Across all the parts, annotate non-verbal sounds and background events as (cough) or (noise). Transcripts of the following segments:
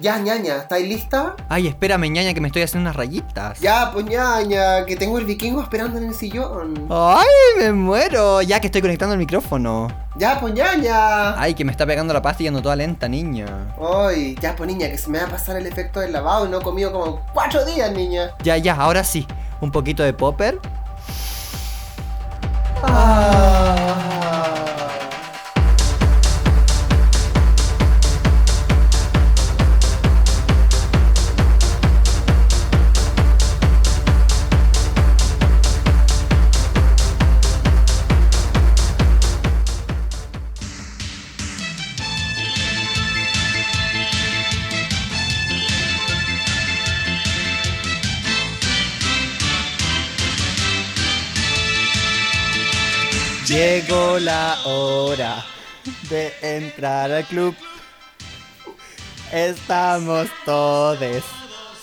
Ya, ñaña, ¿estáis lista? Ay, espérame, ñaña, que me estoy haciendo unas rayitas. Ya, pues ñaña, que tengo el vikingo esperando en el sillón. Ay, me muero. Ya que estoy conectando el micrófono. Ya, pues ñaña. Ay, que me está pegando la pasta y ando toda lenta, niña. Ay, ya, pues niña, que se me va a pasar el efecto del lavado y no he comido como cuatro días, niña. Ya, ya, ahora sí. Un poquito de popper. Ah. Llegó la hora de entrar al club. Estamos todos,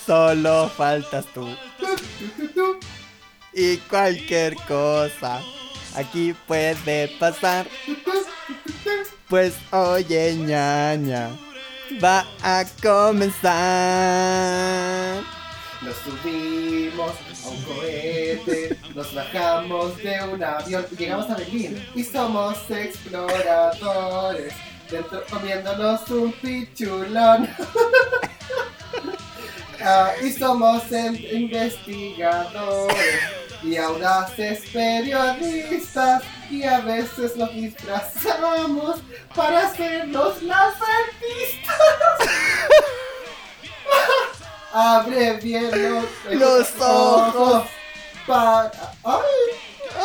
solo faltas tú. Y cualquier cosa aquí puede pasar. Pues oye, ñaña, va a comenzar. Nos subimos a un cohete, nos bajamos de un avión llegamos a Berlín. Y somos exploradores, dentro comiéndonos un pichulón. (laughs) Ah, y somos investigadores y audaces periodistas y a veces nos disfrazamos para hacernos las artistas. (laughs) Abre bien los, Los ojos. para. ¡Ay! (laughs)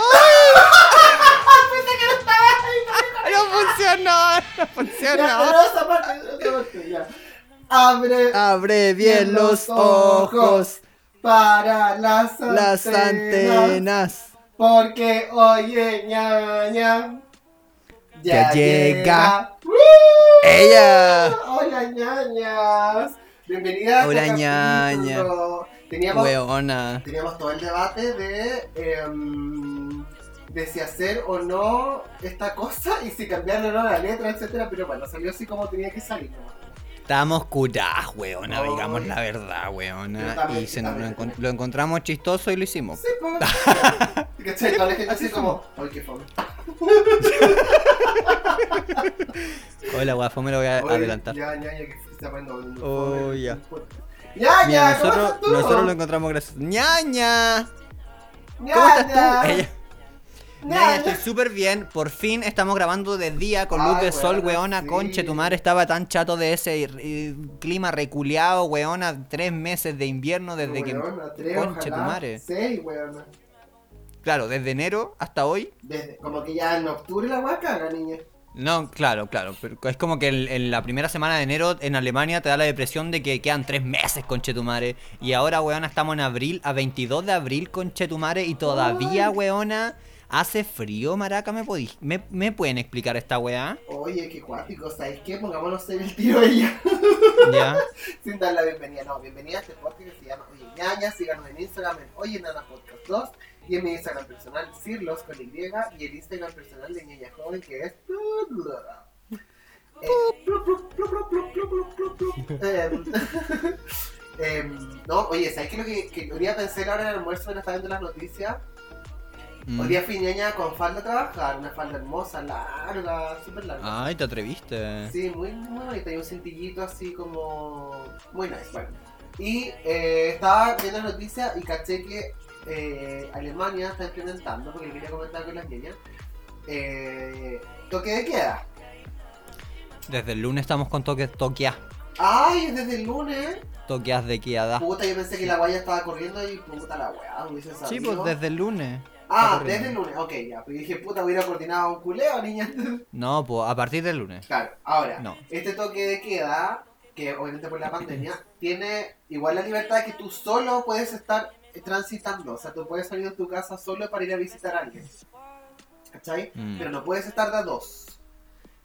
No funcionó, no Ya, funcionó. pero esa parte, esa parte, ya. Abre Abre bien los ojos, para las las antenas. Porque oye, ñaña. Ya llega. ¡Uh! ¡Ella! Hola, ñañas. Bienvenidas. a Hola, ñaña. Teníamos, Weona. teníamos todo el debate de. em, de si hacer o no esta cosa y si cambiar o no la letra, etcétera, pero bueno, salió así como tenía que salir. Estábamos curadas, weona, digamos la verdad, weona. también, Y se yo nos lo, encontramos chistoso y lo hicimos. Sí, pues. (laughs) ¿Cachai? Toda la gente así como, ay, qué fome. Hola, guapo, me lo voy a Oye, adelantar. Ya, ya, ya, que se está poniendo. Oh, ya. Ya, Mira, ¿cómo nosotros, estás tú? nosotros lo encontramos gracioso. ¡Ñaña! ¿Cómo estás tú? Ella- Ñaña, estoy súper bien. Por fin estamos grabando de día con luz Ay, de sol, weona, sí. Conche, tu madre estaba tan chato de ese eh, clima reculeado, weona. Tres meses de invierno desde que. Weona, tres, Conche tu ojalá madre. Seis, weona. Claro, desde enero hasta hoy. Desde, como que ya en octubre la weá caga, niña. No, claro, claro. Pero es como que en, en la primera semana de enero en Alemania te da la depresión de que quedan tres meses, conchetumare. Y ahora, weona, estamos en abril, a 22 de abril, conchetumare. Y todavía, weona, hace frío, maraca. ¿Me, podí- me, me pueden explicar esta weá? Oye, qué cuático, ¿sabes qué? Pongámonos en el tiro ella. Ya. (laughs) Sin dar la bienvenida. No, bienvenida a este podcast que se llama Oye Ñaña. Síganos en Instagram en Oye Nana Podcast 2. Y en mi Instagram personal, Cirlos con Y. Y el Instagram personal de Niña Joven, que es. No, oye, ¿sabes qué lo que, quería pensar ahora en el almuerzo cuando estaba viendo las noticias? Mm. Hoy día fui ñaña con falda a trabajar, una falda hermosa, larga, súper larga. Ay, ¿te atreviste? Sí, muy, muy bonita, y un cintillito así como... Muy nice, bueno. Y eh, estaba viendo las noticias y caché que eh, Alemania está implementando, porque quería comentar con las niñas, eh, toque de queda. Desde el lunes estamos con toques toqueas. ¡Ay, es desde el lunes! Toqueas de queda. Puta, yo pensé que la guaya estaba corriendo y puta la weá, hubiese sabido. Sí, pues desde el lunes. Ah, desde el lunes, ok, ya. Pues dije, puta, hubiera coordinado un culeo, niña. (laughs) No, pues a partir del lunes. Claro, ahora, No. este toque de queda, que obviamente por la pandemia, tiene igual la libertad de que tú solo puedes estar transitando. O sea, tú puedes salir de tu casa solo para ir a visitar a alguien. ¿Cachai? Mm. Pero no puedes estar de a dos.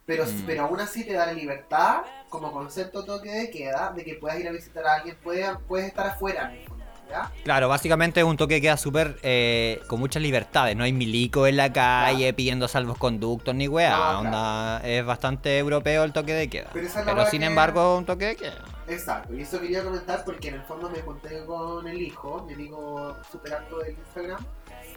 Pero, Mm. pero aún así te da la libertad, como concepto toque de queda, de que puedas ir a visitar a alguien, puedes, puedes estar afuera. Claro, básicamente es un toque que queda súper eh, con muchas libertades. No hay milico en la calle pidiendo salvoconductos ni weá. No, claro. es bastante europeo el toque de queda. Pero sin que- embargo, un toque de queda. Exacto, y eso quería comentar porque en el fondo me conté con el hijo, mi amigo super alto del Instagram,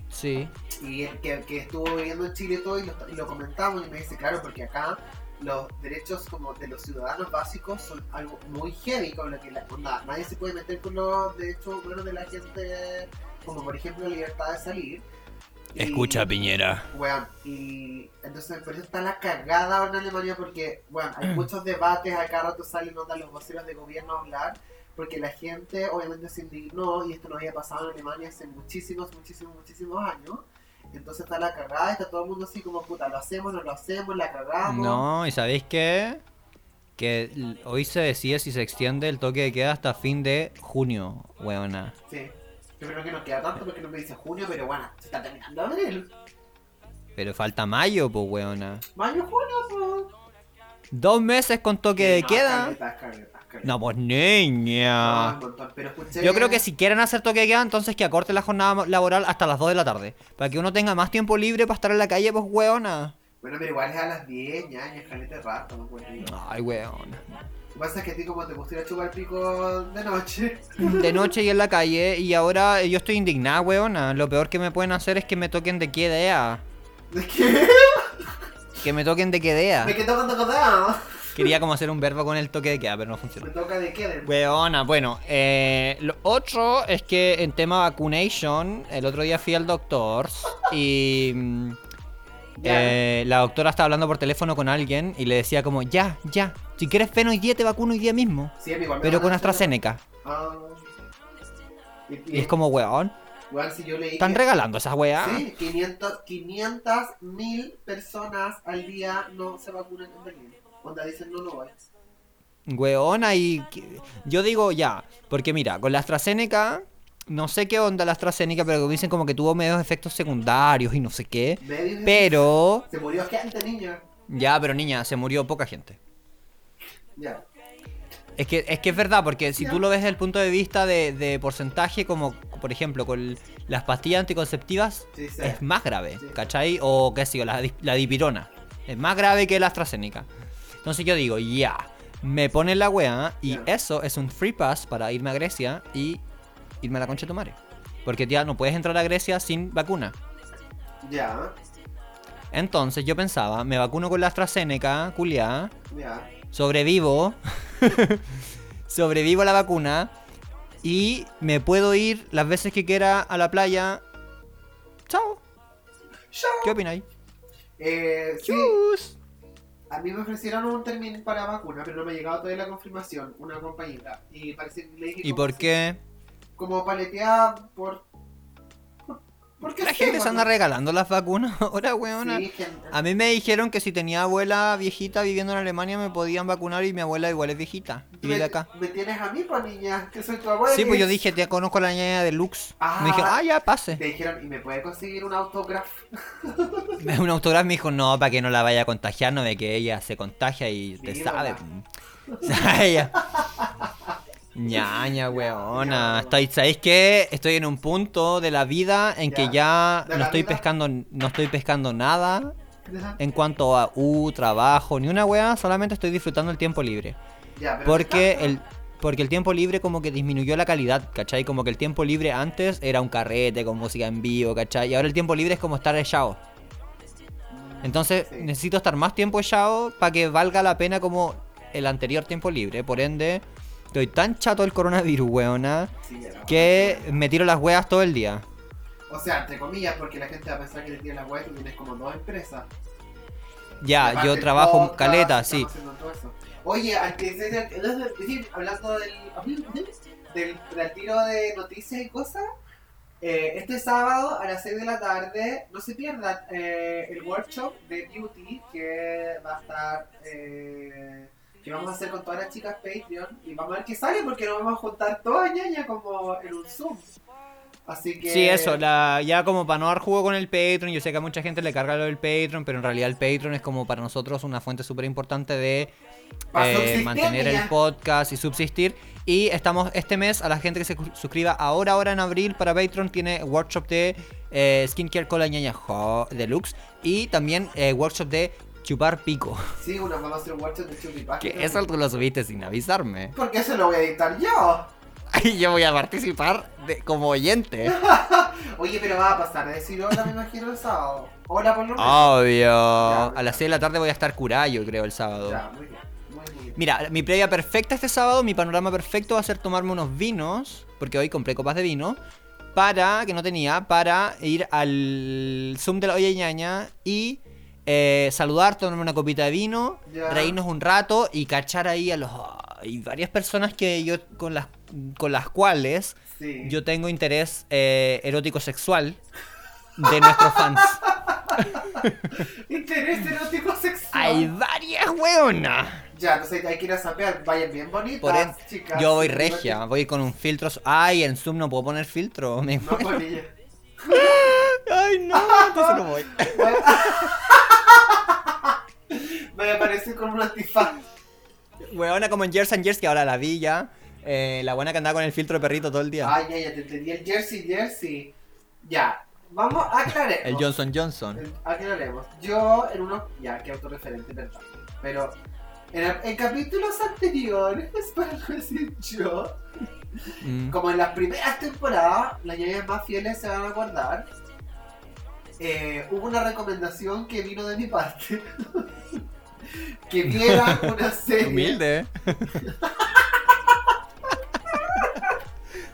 Sí. y él que, que estuvo viviendo en Chile todo, y lo, y lo comentamos, y me dice, claro, porque acá los derechos como de los ciudadanos básicos son algo muy heavy, con lo que la onda, nadie se puede meter con los derechos humanos de la gente, como por ejemplo la libertad de salir. Y- Escucha, Piñera. Weón, y entonces por eso está la cagada ahora en Alemania porque, bueno, hay muchos debates, a cada rato salen onda los voceros de gobierno a hablar, porque la gente obviamente se indignó y esto no había pasado en Alemania hace muchísimos, muchísimos, muchísimos años. Entonces está la cagada, está todo el mundo así como, puta, lo hacemos, no lo hacemos, la cagamos. No, ¿y sabéis qué? Que hoy se decide si se extiende el toque de queda hasta fin de junio, weona. Sí. Yo creo que no queda tanto porque no me dice junio, pero bueno, se está terminando abril. Pero falta mayo, pues, weona. Mayo, junio, pues. Dos meses con toque de No, queda. caleta, caleta, caleta. No, pues No, niña. pero escuché... Yo creo que si quieren hacer toque de queda, entonces que acorten la jornada laboral hasta las 2 de la tarde. Para que uno tenga más tiempo libre para estar en la calle, pues, weona. Bueno, pero igual es a las 10, ya, ya, de rato, no Ay, weona. Que pasa es que a ti como te gusta ir a chupar pico de noche. (laughs) De noche y en la calle, y ahora yo estoy indignada, weona. Lo peor que me pueden hacer es que me toquen de quedea. ¿De qué? Que me toquen de quedea. ¿De qué toca tocar? Quería como hacer un verbo con el toque de queda, pero no Me funciona. toca de qué? De... Weona, bueno, eh, lo otro es que en tema vacunation, el otro día fui al doctor y eh, la doctora estaba hablando por teléfono con alguien y le decía como, ya, ya, si quieres fen hoy día te vacuno hoy día mismo, Sí, a mí igual me pero con AstraZeneca. Ah. Y, Y es como, weón, Igual si yo leí... están que- regalando esas weas. Sí, 500, 500 mil personas al día no se vacunan en Berlín. Onda dicen no, no voy. Y que- yo digo ya, porque mira, con la AstraZeneca, no sé qué onda la AstraZeneca, pero dicen como que tuvo medios efectos secundarios y no sé qué. Medios- Pero, Se murió gente, niña. ya, pero niña, se murió poca gente. Ya. Es que, es que es verdad, porque si Ya. tú lo ves desde el punto de vista de, de porcentaje, como por ejemplo con las pastillas anticonceptivas, Sí, sí. es más grave, Sí. ¿cachai? O qué sé yo, la, di- la dipirona. Es más grave que la AstraZeneca. Entonces yo digo, ya, me ponen la wea y eso es un free pass para irme a Grecia y irme a la concha de tu madre. Porque ya no puedes entrar a Grecia sin vacuna. Ya. Entonces yo pensaba, me vacuno con la AstraZeneca, culiá, Ya. sobrevivo, (laughs) sobrevivo a la vacuna y me puedo ir las veces que quiera a la playa. Chao. Chao. ¿Qué opináis? Eh, sí, a mí me ofrecieron un término para vacuna, pero no me ha llegado todavía la confirmación, una compañera. Y parece que le dije ¿Y por qué? Como paleteada por... por porque La gente se anda regalando las vacunas (laughs) ahora, weona. Sí. A mí me dijeron que si tenía abuela viejita viviendo en Alemania me podían vacunar y mi abuela igual es viejita. Y vive me, acá. me tienes a mí, pues niña, que soy tu abuela. Sí, pues yo dije, te conozco a la ñaña de Lux. Ah. Me dijeron, ah, ya, pase. Me dijeron, ¿y me puede conseguir un autógrafo? (laughs) Un autógrafo me dijo, no, para que no la vaya a contagiar, no ve que ella se contagia y te sabe. O (laughs) sea, ella... Ñaña, weona. Estoy, ¿Sabéis qué? Estoy en un punto de la vida en que ya ¿De no estoy pescando, no estoy pescando nada en cuanto a uh, trabajo, ni una wea, solamente estoy disfrutando el tiempo libre. Porque el, porque el tiempo libre como que disminuyó la calidad, ¿cachai? Como que el tiempo libre antes era un carrete con música en vivo, ¿cachai? Y ahora el tiempo libre es como estar echado. encanta. Entonces Sí. necesito estar más tiempo echado para que valga la pena como el anterior tiempo libre. Por ende, estoy tan chato del coronavirus, weona, Sí, que me tiro las weas todo el día. O sea, entre comillas, porque la gente va a pensar que le tiene la web y tienes como dos empresas. Ya, yo trabajo podcast, caleta, sí. Oye, antes de- hablando del, del, del tiro de noticias y cosas, eh, este sábado a las 6 de la tarde, no se pierdan eh, el workshop de Beauty que va a estar, eh, que vamos a hacer con todas las chicas Patreon y vamos a ver qué sale porque nos vamos a juntar todas ñaña como en un Zoom. Así que... Sí, eso, la, ya como para no dar jugo con el Patreon, yo sé que a mucha gente le carga lo del Patreon, pero en realidad el Patreon es como para nosotros una fuente súper importante de eh, mantener el podcast y subsistir. Y estamos este mes, a la gente que se suscriba ahora, ahora en abril para Patreon, tiene workshop de eh, Skincare con la ñaña Deluxe y también eh, workshop de chupar pico. Sí, una vamos a hacer un workshop de chupipasta. Que eso tú lo subiste sin avisarme. Porque eso lo voy a editar yo. (laughs) Y yo voy a participar de, como oyente. (laughs) Oye, pero va a pasar a decir hola, me imagino, el sábado. Hola, por lo menos. Obvio. Ya. A las 6 de la tarde voy a estar curado, yo creo, el sábado. Ya, muy bien. Muy, muy bien. Mira, mi previa perfecta este sábado, mi panorama perfecto va a ser tomarme unos vinos, porque hoy compré copas de vino, para, que no tenía, para ir al Zoom de la olla ñaña y eh, saludar, tomarme una copita de vino, reírnos un rato y cachar ahí a los... Hay varias personas que yo con las, con las cuales Sí. yo tengo interés eh, erótico sexual de nuestros fans. (laughs) Interés erótico sexual. Hay varias weonas. Ya, entonces hay que ir a sapear. Vayan bien bonitas, Por en- chicas. Yo voy regia, voy con un filtro. Ay, en Zoom no puedo poner filtro. Me No. Ay, no, entonces no voy. Me aparece con un antifaz. Weona como en Years and Years, que ahora la vi ya. Eh, la buena que andaba con el filtro de perrito todo el día. Ay, ya, ya te entendí. El jersey, jersey. Ya. Vamos a aclarar. El Johnson Johnson. El- Aclaremos. Yo en unos. Ya, qué autorreferente, verdad. Pero en, el- en capítulos anteriores, (laughs) para decir yo, Mm. como en las primeras temporadas, las ñañas más fieles se van a acordar. eh, hubo una recomendación que vino de mi parte. (laughs) que vieran una (laughs) serie. Humilde.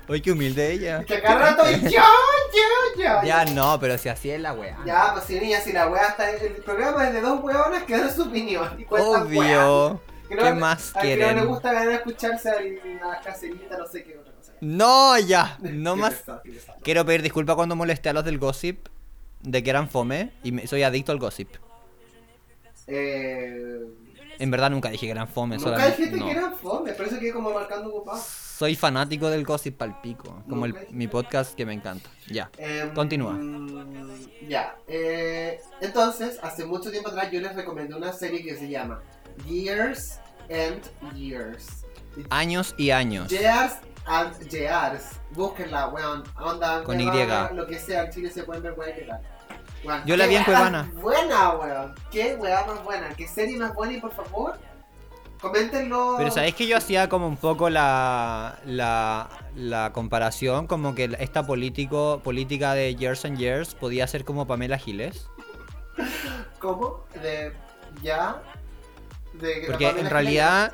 Uy, qué humilde ella. Que rato (laughs) yo, yo, yo. Ya no, pero si así es la wea. Ya, pues si niña, si la wea está. El programa es de dos weonas que dan su opinión. Y cuentan weas. ¿Qué más al que no quieren? le gusta ganar escucharse a la caserita, no sé qué otra cosa. No, ya. (laughs) No más. pesado, qué pesado. Quiero pedir disculpas cuando molesté a los del gossip. De que eran fome. Y me- soy adicto al gossip. Eh, En verdad nunca dije que eran fome. nunca solamente- dijiste no. que eran fome, por eso quedé como marcando ocupado. Soy fanático del gossip pal pico. Como el- mi podcast que me encanta. Ya. Em, Continúa. Ya. eh, entonces, hace mucho tiempo atrás yo les recomendé una serie que se llama Years and Years. Años y años. Years and Years. Búsquenla, weón. Onda, Con Y. Lo que sea, en Chile se pueden ver weón Yo la vi en Cuevana. (laughs) Buena, weón. Qué weá más buena. Qué serie más buena y por favor, coméntenlo. Pero sabéis que yo hacía como un poco la, la, la comparación, como que esta político, política de Years and Years podía ser como Pamela Giles. ¿Cómo? De. Ya. De Porque en realidad,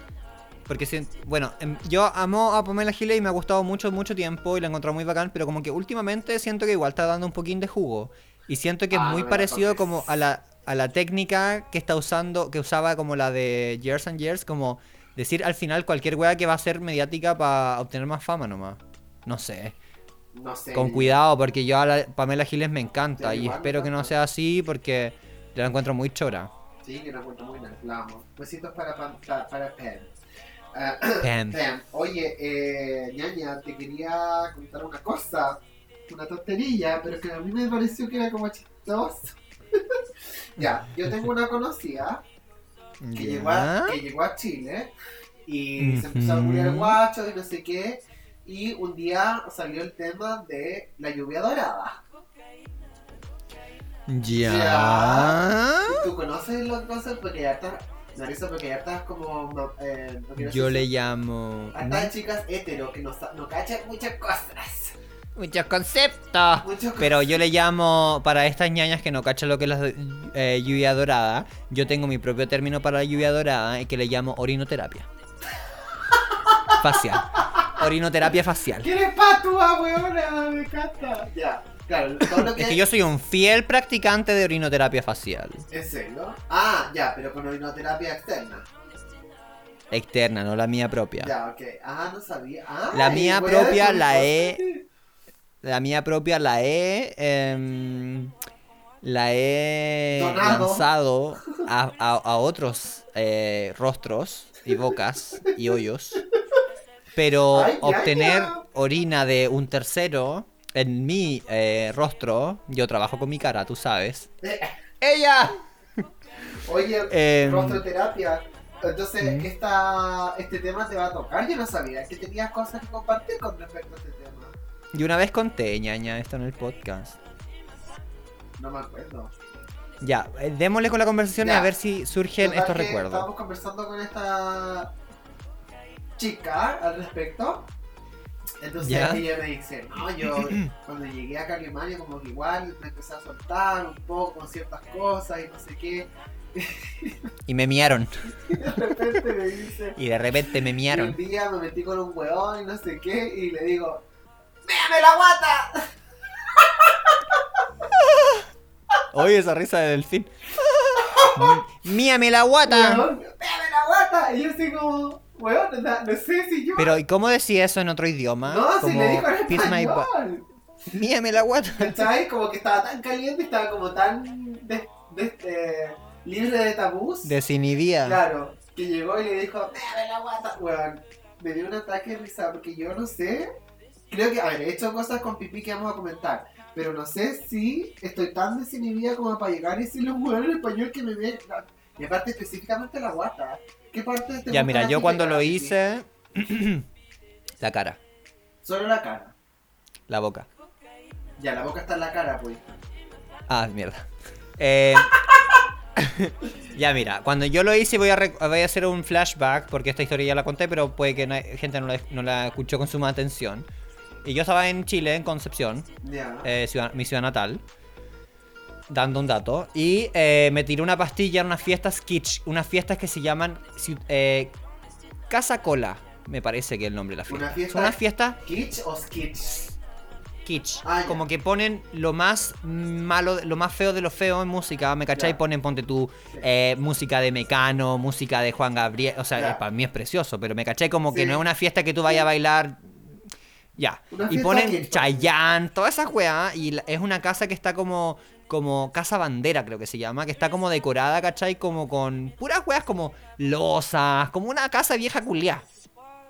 porque si- bueno, em, yo amo a Pamela Giles y me ha gustado mucho, mucho tiempo y la he encontrado muy bacán, pero como que últimamente siento que igual está dando un poquín de jugo. Y siento que es Ah, muy parecido como a la, a la técnica que está usando, que usaba como la de Years and Years, como decir al final cualquier wea que va a ser mediática para obtener más fama nomás. No sé. No sé. Con cuidado, porque yo a la Pamela Giles me encanta y espero que no sea así porque yo la encuentro muy chora. Sí, que la encuentro muy nice. La amo. Besitos para, Pam- pa- para Pam. Ah, Pam. (clears throat) Pam, oye, eh, ñaña, te quería contar una cosa. Una tontería, pero que a mí me pareció que era como chistoso. (laughs) ya, yo tengo una conocida que, llegó a, que llegó a Chile y se empezó a culiar guachos y no sé qué. Y un día salió el tema de la lluvia dorada. Ya. ¿Tú conoces los cosas? Porque ya estás. Marisa, porque ya estás como. Eh, no Yo decir- le llamo. Estas chicas hetero que no, no cachan muchas cosas. Muchos conceptos. Muchas Pero yo le llamo, para estas ñañas que no cachan lo que es la eh, lluvia dorada, yo tengo mi propio término para la lluvia dorada y que le llamo orinoterapia. Facial. Orinoterapia facial. ¿Quién es patua, weona? Me encanta. Ya, claro, todo lo que. Es que yo soy un fiel practicante de orinoterapia facial. ¿En serio? Ah, ya, pero con orinoterapia externa. Externa, no la mía propia. Ya, ok. Ah, no sabía. Ah, La mía propia la he- La mía propia la he. em, la he Donado. lanzado (laughs) a, a- a otros eh, rostros y bocas y hoyos. Pero Ay, ya, obtener ya. orina de un tercero en mi eh, rostro, yo trabajo con mi cara, tú sabes. (laughs) ¡Ella! Oye, Em, rostroterapia. Entonces, Mm. esta, este tema te va a tocar. Yo no sabía que tenías cosas que compartir con respecto a este tema. Y una vez conté, ñaña, esto en el podcast. No me acuerdo. Ya, eh, démosle con la conversación y a ver si surgen Total estos recuerdos. Estábamos conversando con esta chica al respecto. Entonces Ya. ella me dice, no, yo (clears throat) cuando llegué a Calimania como que igual me empecé a soltar un poco con ciertas cosas y no sé qué. (laughs) Y me miaron. Y de repente me dice, Y de repente me y un miaron. día me metí con un huevón y no sé qué y le digo, ¡Méame la guata! Oye, esa risa de delfín. (laughs) Míame la guata. ¡Méame la guata! Y yo así como, sea, no sé si yo... Pero, ¿y cómo decía eso en otro idioma? no, si Como, le dijo en español. Míame la guata. ¿Cachai? Como que estaba tan caliente, estaba como tan de- de- eh, libre de tabús. Desinhibida. Claro, que llegó y le dijo, déjame la guata. Weón, me dio un ataque de risa porque yo no sé. Creo que, a ver, he hecho cosas con pipí que vamos a comentar. Pero no sé si estoy tan desinhibida como para llegar y decirle un weón en español que me ve. Y aparte, específicamente la guata. ¿Qué parte te Ya, mira, yo cuando lo hice. (clears throat) la cara, Solo la cara. la boca. Ya, la boca está en la cara, pues. Ah, mierda. Eh, (laughs) ya, mira, cuando yo lo hice voy a, voy a hacer un flashback, porque esta historia ya la conté, pero puede que na- gente no la, no la escuchó con suma atención. Y yo estaba en Chile, en Concepción, eh, ciudad- mi ciudad natal, dando un dato, y eh, me tiré una pastilla en unas fiestas kitsch, unas fiestas que se llaman eh, Casa Cola, me parece que es el nombre de la fiesta. Una fiesta- Son unas fiestas ¿Kitsch o skitch? kitsch. Ah, como que ponen lo más malo, lo más feo de lo feo en música, ¿me cachai? Ya. Ponen, ponte tú, eh, música de Mecano, música de Juan Gabriel. O sea, para mí es precioso, pero me cachai como que no es una fiesta que tú vayas a bailar. Ya. Y ponen Chayanne, todas esas weas. Y es una casa que está como. Como casa bandera, creo que se llama, que está como decorada, ¿cachai? Como con puras weas como losas, como una casa vieja culiá.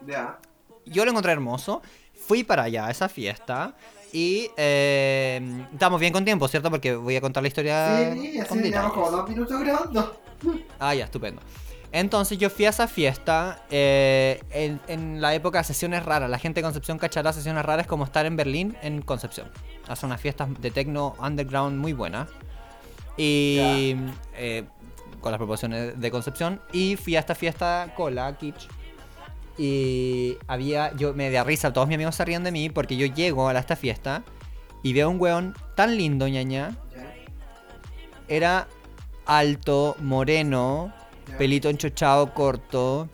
Ya. Yo lo encontré hermoso. Fui para allá a esa fiesta. Y eh, estamos bien con tiempo, ¿cierto? Porque voy a contar la historia Sí, con así llevamos como dos minutos grabando. Ah, ya, estupendo. Entonces yo fui a esa fiesta eh, en, en la época de sesiones raras. La gente de Concepción cachará sesiones raras como estar en Berlín en Concepción. Hacen unas fiestas de techno underground muy buenas. Y eh, con las proporciones de Concepción. Y fui a esta fiesta cola, kitsch. Y había, yo me da risa, todos mis amigos se ríen de mí porque yo llego a esta fiesta y veo un weón tan lindo, ñaña. Era alto, moreno, pelito enchochado corto,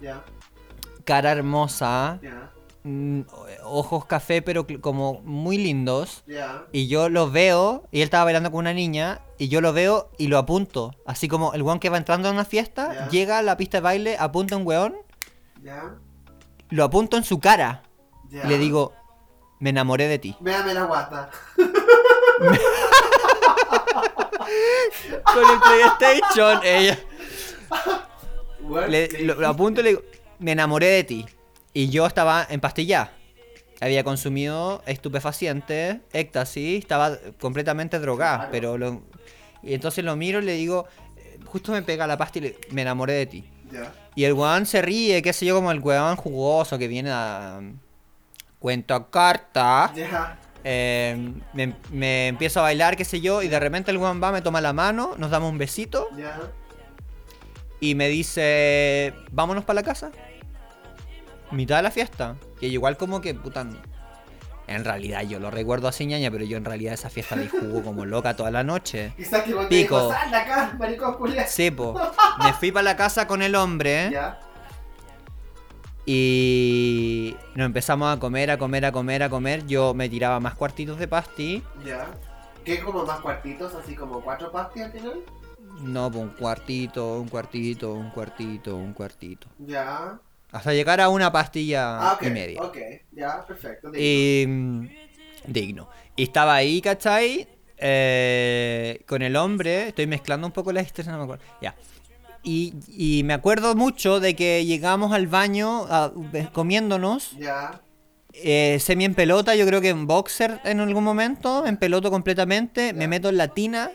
cara hermosa, mm, ojos café pero como muy lindos. Y yo lo veo, y él estaba bailando con una niña, y yo lo veo y lo apunto. Así como el weón que va entrando a una fiesta, llega a la pista de baile, apunta a un weón, lo apunto en su cara. Y le digo, me enamoré de ti. Véame la guata. (laughs) Con el PlayStation, ella. Le- lo, lo apunto y le digo, me enamoré de ti. Y yo estaba en pastilla. Había consumido estupefacientes, éxtasis, estaba completamente drogada. Claro. Pero lo, y entonces lo miro y le digo, justo me pega la pasta y le me enamoré de ti. Y el weón se ríe, qué sé yo, como el weón jugoso que viene a... Cuento carta. ya. Eh, me, me empiezo a bailar, qué sé yo, y de repente el weón va, me toma la mano, nos damos un besito. Y me dice, vámonos para la casa. Mitad de la fiesta. Que igual como que, puta, en realidad yo lo recuerdo así, ñaña, pero yo en realidad esa fiesta le jugo como (laughs) loca toda la noche. Te Pico. dijo, sal de acá, maricón culiao". Sí, po. (laughs) Me fui para la casa con el hombre Ya, y nos empezamos a comer, a comer, a comer, a comer. Yo me tiraba más cuartitos de pasti. ya. ¿Qué como más cuartitos? Así como cuatro pastis al final. No, pues un cuartito, un cuartito, un cuartito, un cuartito. Ya. Hasta llegar a una pastilla Ah, ok. y media. Ok, ya, perfecto. digno. Y. mm, digno. Y estaba ahí, ¿cachai? Eh, con el hombre. Estoy mezclando un poco las historias, no me acuerdo. Ya. Y, y me acuerdo mucho de que llegamos al baño a- comiéndonos. Ya. eh, semi en pelota, yo creo que en boxer en algún momento. En peloto completamente. Me meto en la tina.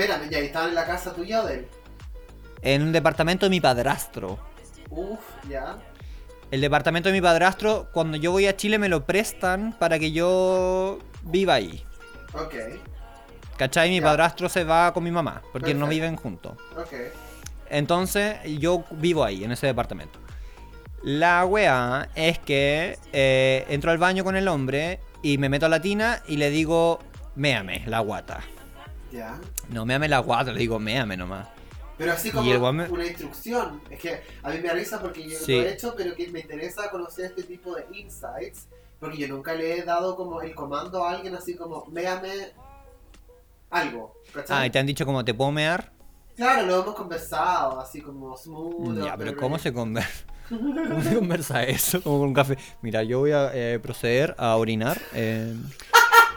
Espérame, ya estaban en la casa tuya o de él. En un departamento de mi padrastro. Uf, ya. El departamento de mi padrastro, cuando yo voy a Chile, me lo prestan para que yo viva ahí. Ok. ¿Cachai? Mi Ya. padrastro se va con mi mamá, porque no viven juntos. Ok. Entonces, yo vivo ahí, en ese departamento. La wea es que eh, entro al baño con el hombre y me meto a la tina y le digo, méame la guata. Ya. No, méame la guata, le digo, méame nomás. Pero así como una instrucción. Es que a mí me risa porque yo Sí. lo he hecho, pero que me interesa conocer este tipo de insights. Porque yo nunca le he dado como el comando a alguien así como, véame algo. ¿cachai? Ah, y te han dicho como, ¿te puedo mear? Claro, lo hemos conversado, así como smooth. Ya, pero very- ¿cómo se conversa? (laughs) ¿Cómo se conversa eso? Como con un café. Mira, yo voy a eh, proceder a orinar eh,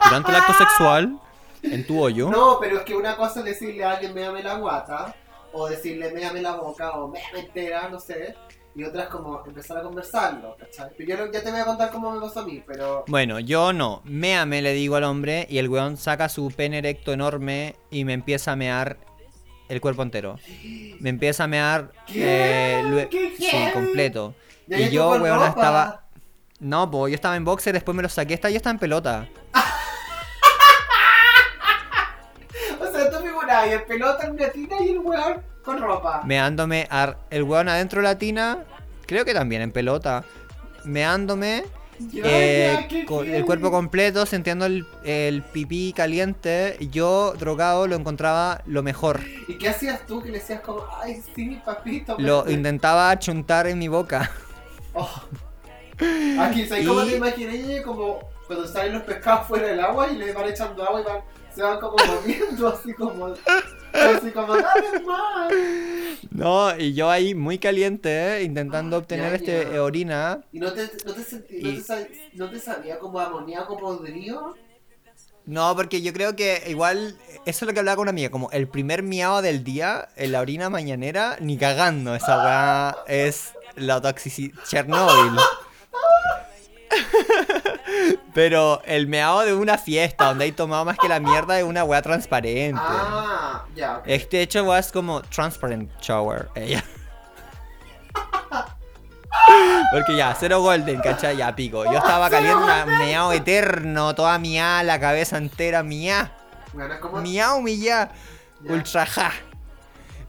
durante el acto sexual en tu hoyo. No, pero es que una cosa es decirle a alguien, méame la guata, o decirle, méame la boca, o méame entera, no sé. Y otra es como empezar a conversarlo, ¿cachai? Pero yo no- ya te voy a contar cómo me pasó a mí, pero... Bueno, yo no. Méame, le digo al hombre, y el weón saca su pene erecto enorme y me empieza a mear el cuerpo entero. Me empieza a mear. ¿Qué? eh, lue- ¿Qué sí, completo. Ya Y yo, weón, estaba. No, pues yo estaba en boxer, después me lo saqué, esta ya está en pelota. Y el pelota en una tina y el weón con ropa. Meándome ar- el weón adentro de la tina, creo que también en pelota. Meándome eh, con el cuerpo completo, sintiendo el, el pipí caliente. Yo, drogado, lo encontraba lo mejor. ¿Y qué hacías tú que le decías como, ay, sí, papito? Lo intentaba chuntar en mi boca. Oh. Aquí, ¿sabes cómo Y- te imaginé? Como cuando salen los pescados fuera del agua y le van echando agua y van, se van como moviendo, así como, así como, dale más. No, y yo ahí muy caliente, eh, intentando Ah, obtener ya, este ya. orina. ¿Y no te, no te, sentí, no te, sa- no te sabía como amoníaco podrido? No, porque yo creo que igual, eso es lo que hablaba con una amiga, como el primer miado del día en la orina mañanera, ni cagando, esa weá es la toxicidad, Chernobyl. (laughs) Pero el meado de una fiesta donde hay tomado más que la mierda de una weá transparente. Ah, ya. ok. Este hecho weá es como transparent shower. Ella. (laughs) Porque ya, cero golden, ¿cachai? Ya pico. Yo estaba caliente, meao eterno, toda mía, la cabeza entera mía. Miau, mía. Ya. Ultra ja.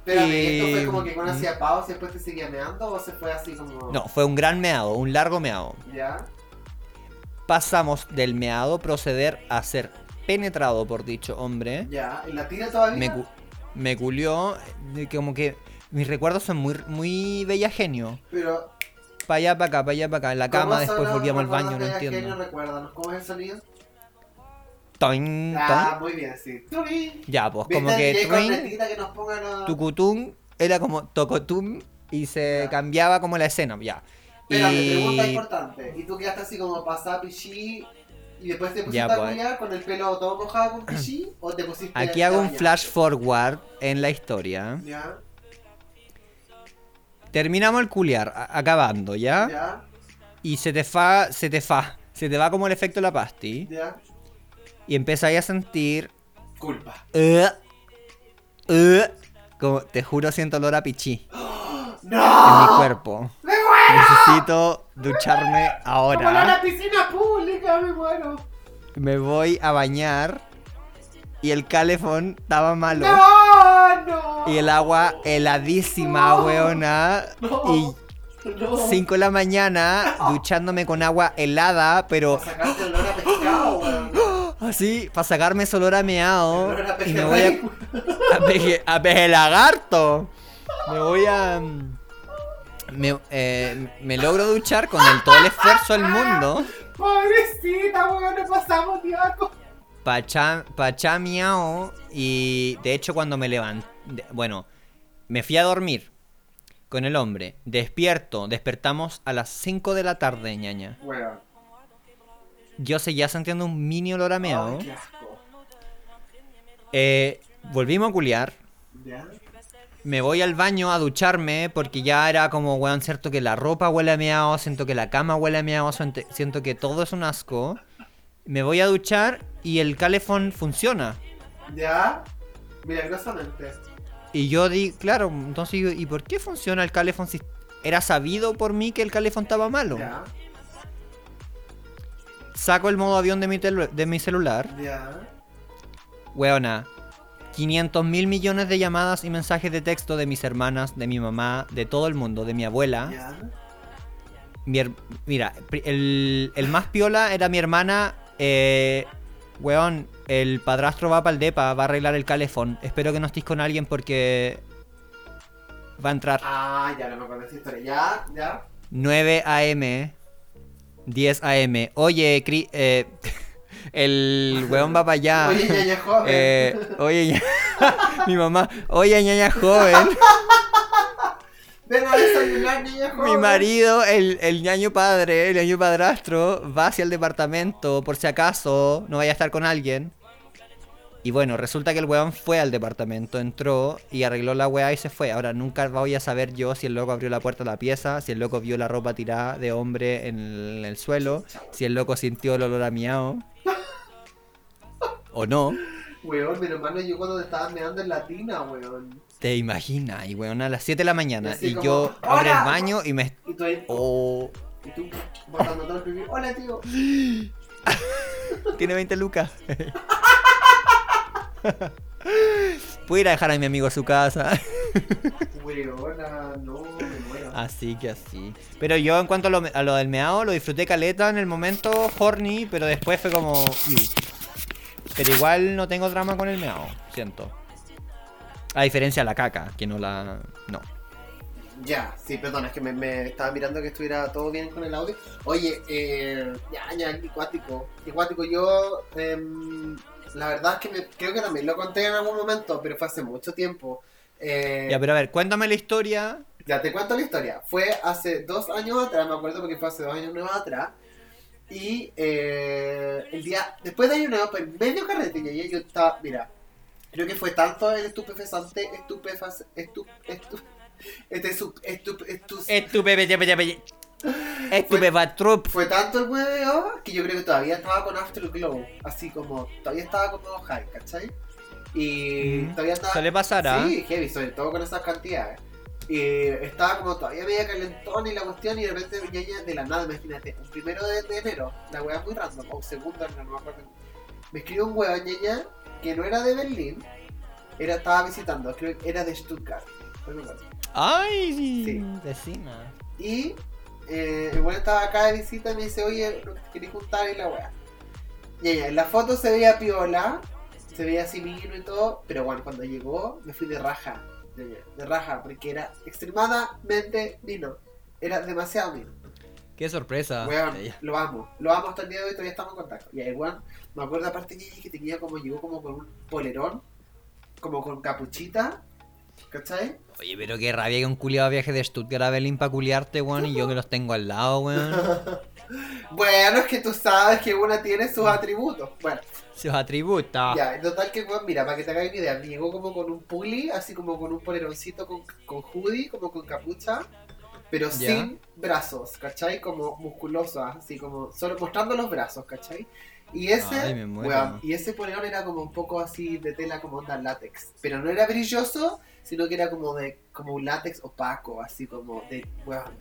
¿esto fue como que cuando hacía pausa y después te seguía meando o se fue así como... No, fue un gran meado, un largo meado. Ya, Pasamos del meado proceder a ser penetrado por dicho hombre. ya. ¿En la tina todavía? Me, cu- me culió, como que mis recuerdos son muy, muy bella genio. Pero, Para allá, para acá, para allá, para acá. En la ¿cómo cama, después volvíamos al baño, no entiendo. Recuérdanos, ¿cómo es el sonido? Toin, Ah, muy bien, sí. Turín. Ya, pues ¿Viste como que a... tucutum, era como tocotum y se Ya. cambiaba como la escena, ya. Espérate, pregunta importante. ¿Y tú quedaste así como pasada pichí y después te pusiste Ya, a pues. con el pelo todo mojado con pichí (clears throat) o te pusiste aquí hago un flash forward en la historia. Ya, Terminamos el culiar, acabando, ¿ya? ya, Y se te fa, se te fa, se te va como el efecto de la pasti. ya. Y empezáis a sentir. Culpa. "Uh, uh", como te juro siento olor a pichí (gasps) en mi ¡No! cuerpo. Necesito ducharme Como en ahora. la piscina pública, me muero. Me voy a bañar. Y el calefón estaba malo. ¡No! ¡No! Y el agua heladísima, No. weona. No. Y No. 5 de la mañana duchándome con agua helada, pero Para sacarte el olor a pescado, weón. así, para sacarme ese olor a meao. El olor a Y me voy a, a, peje, a peje lagarto. Me voy a. Me, eh, me logro duchar con el, todo el esfuerzo del mundo. Pobrecita, weón, no pasamos diaco. Pachá, pachá miau. Y de hecho, cuando me levanté. Bueno, me fui a dormir con el hombre. Despierto. Despertamos a las 5 de la tarde, ñaña. Weón. Yo seguía sintiendo un mini olor a. Eh, volvimos a culiar. ¿Ya? Me voy al baño a ducharme porque ya era como, weón, cierto que la ropa huele a meao, siento que la cama huele a meao, siento siento que todo es un asco. Me voy a duchar y el calefón funciona. ¿Ya? Milagrosamente. Y yo di, claro, entonces digo, ¿y por qué funciona el calefón si era sabido por mí que el calefón estaba malo? ¿Ya? Saco el modo avión de mi, de mi celular ¿Ya? Weona, 500 mil millones de llamadas y mensajes de texto de mis hermanas, de mi mamá, de todo el mundo, de mi abuela. Ya. Mi her- mira, el, el más piola era mi hermana. Eh, weón, el padrastro va para el depa, va a arreglar el calefón. Espero que no estés con alguien porque va a entrar Ah, ya no me acuerdo de esa historia. Ya, ya. 9 am, 10 am. Oye, Cri- eh, (laughs) el weón va para allá. (laughs) Oye, ñaña joven. Eh, oye, ña- (laughs) mi mamá, oye, ñaña joven. (laughs) Ven a desayunar, niña joven. Mi marido, el, el ñaño padre, el ñaño padrastro, va hacia el departamento por si acaso no vaya a estar con alguien. Y bueno, resulta que el weón fue al departamento, entró y arregló la weá y se fue. Ahora nunca voy a saber yo si el loco abrió la puerta de la pieza, si el loco vio la ropa tirada de hombre en el, el suelo, si el loco sintió el olor a miau. O no. Weón, mi hermano yo cuando te estaba meando en la tina, weón. Te imaginas, y weón, a las 7 de la mañana. Y así Y como, yo abro el baño y me... Y tú ahí, Oh, y tú todo el pipí. Hola, tío. (laughs) Tiene 20 lucas. Puedo ir a dejar a mi amigo a su casa. (laughs) Weona, no, me muero. Así que así. Pero yo en cuanto a lo, a lo del meao, lo disfruté caleta en el momento horny, pero después fue como... "Iu". Pero igual no tengo drama con el meao, siento. A diferencia de la caca, que no la... No. Ya, sí, perdón, es que me, me estaba mirando que estuviera todo bien con el audio. Oye, eh, ya, ya, qué cuático. Qué cuático. Yo, em, la verdad es que me- creo que también lo conté en algún momento, pero fue hace mucho tiempo. Eh, Ya, pero a ver, cuéntame la historia. Ya te cuento la historia. Fue hace dos años atrás, me acuerdo porque fue hace dos años atrás. Y eh, el día, después de nuevo, pues medio carrete, ya, ya yo estaba, mira, creo que fue tanto el estupefacante, estupefaz, estu, estu, este su, estu, estu, Estupe, Estupefatrup. fue tanto el hueveo que yo creo que todavía estaba con Afterglow, así como, todavía estaba como high, ¿cachai? Y Mm, todavía estaba... suele pasar, ¿ah? Sí, heavy, sobre todo con esas cantidades. Y estaba como todavía media calentón y la cuestión y de repente ñaña de la nada, imagínate, un primero de, de enero, la weá muy random, o un segundo no me acuerdo. Me escribió un weón ñaña que no era de Berlín, era, estaba visitando, creo que era de Stuttgart. no me acuerdo. Ay, Sí. vecina. Y eh, el weón estaba acá de visita y me dice, oye, ¿no te querés juntar y la weá? Ñaña, en la foto se veía piola, se veía así mino y todo, pero bueno, cuando llegó me fui de raja, de raja, porque era extremadamente vino, era demasiado vino. Qué sorpresa. Weón, Ella. lo amo, lo amo hasta el día de hoy, todavía estamos en contacto. Y el weón, me acuerdo aparte que tenía como, llegó como con un polerón, como con capuchita, ¿cachai? Oye, pero qué rabia que un culiado viaje de Stuttgart a Berlín para culiarte, weón, y yo que los tengo al lado, weón. (laughs) Bueno, es que tú sabes que una tiene sus atributos. Bueno, Sus atributos. Ya, en total que, bueno, mira, para que te hagas una idea, me llegó como con un puli, así como con un poleroncito con, con hoodie, como con capucha, pero Ya. sin brazos, ¿cachai? Como musculoso, así como, solo mostrando los brazos, ¿cachai? Y ese, Ay, weón, y ese polerón era como un poco así de tela como onda látex, pero no era brilloso, sino que era como de, como un látex opaco, así como de, weón,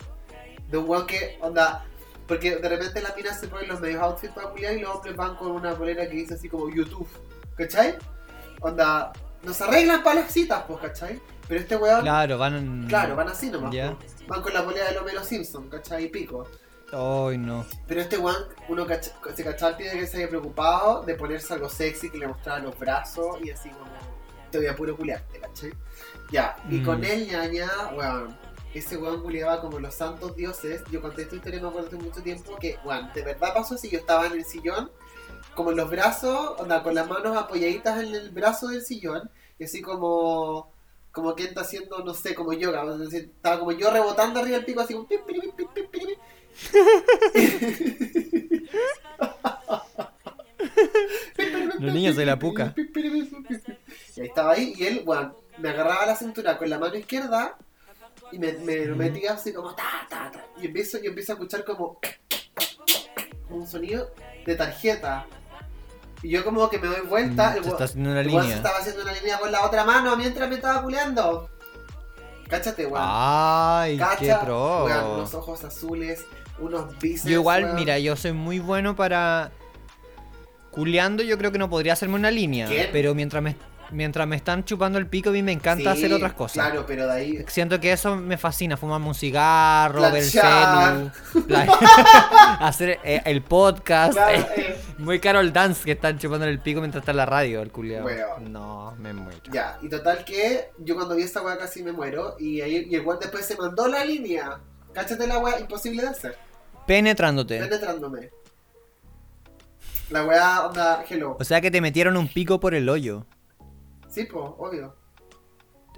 de un weón que, onda, porque de repente las minas se ponen los medios outfits para culiar y los hombres van con una polera que dice así como YouTube, ¿cachai? Onda, nos arreglan para las citas, pues, ¿cachai? Pero este weón, claro, Claro, van. van así nomás, Ya. pues. van con la polera de Homero Simpson, ¿cachai? Y pico. Ay, no. Pero este weón, uno cacha- se cachaba al pie de que se había preocupado de ponerse algo sexy que le mostraba los brazos y así como, te voy a puro culiarte, ¿cachai? Ya, y Mm. con él, ñaña, weón, ese weón culiaba como los santos dioses. Yo conté esta historia, me acuerdo hace mucho tiempo, que, weón, de verdad pasó así, yo estaba en el sillón, como en los brazos, onda, con las manos apoyaditas en el brazo del sillón, y así como, como que está haciendo, no sé, como yoga, o sea, estaba como yo rebotando arriba del pico, así como, pip, pip, pip. Los niños de la puca. Y ahí estaba ahí, y él, bueno, me agarraba la cintura con la mano izquierda y me, me lo metía así como ta, ta, ta. Y empiezo, yo empiezo a escuchar como, como un sonido de tarjeta. Y yo como que me doy vuelta, Mm, el Te weón- está haciendo una el weón se línea. estaba haciendo una línea con la otra mano mientras me estaba culeando. Cáchate, weón. Ay, Cacha, qué pro. weón, unos ojos azules, unos bíceps. Yo igual, weón. mira, yo soy muy bueno para... Culeando yo creo que no podría hacerme una línea. ¿Quién? Pero mientras me, mientras me están chupando el pico, a mí me encanta Sí, hacer otras cosas. Claro, pero de ahí. Siento que eso me fascina, fumarme un cigarro, ver el celu, (laughs) hacer eh, el podcast. Claro, (laughs) eh, Muy caro el dance que están chupando el pico mientras está en la radio, el culiao. Weón. No, me muero. Ya, y total que yo cuando vi esta weá casi me muero. Y, ahí, y el weón después se mandó la línea. Cáchate la weá, imposible de hacer. Penetrándote. Penetrándome. La weá onda, hello. O sea que te metieron un pico por el hoyo. Sí, po, obvio.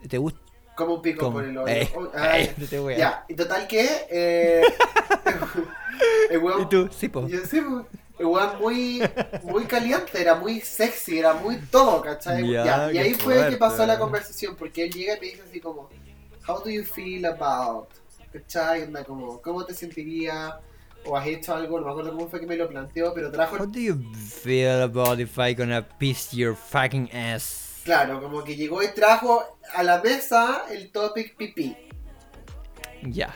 ¿Te gusta? Como un pico ¿Cómo? por el hoyo. Eh, Oh, (laughs) eh, ya. te voy a- Ya, y total que. Eh, (laughs) el weón. ¿Y tú? Sí, po. Yo sí, po. el weón muy, muy caliente, era muy sexy, era muy todo, ¿cachai? Ya, Ya, y ahí fue fuerte. que pasó la conversación, porque él llega y me dice así como, How do you feel about? ¿Cachai? Anda como, ¿cómo te sentirías? O has hecho algo, no me acuerdo cómo fue que me lo planteó, pero trajo How do you feel about if I gonna piss your fucking ass? Claro, como que llegó y trajo a la mesa el topic pipí. Ya.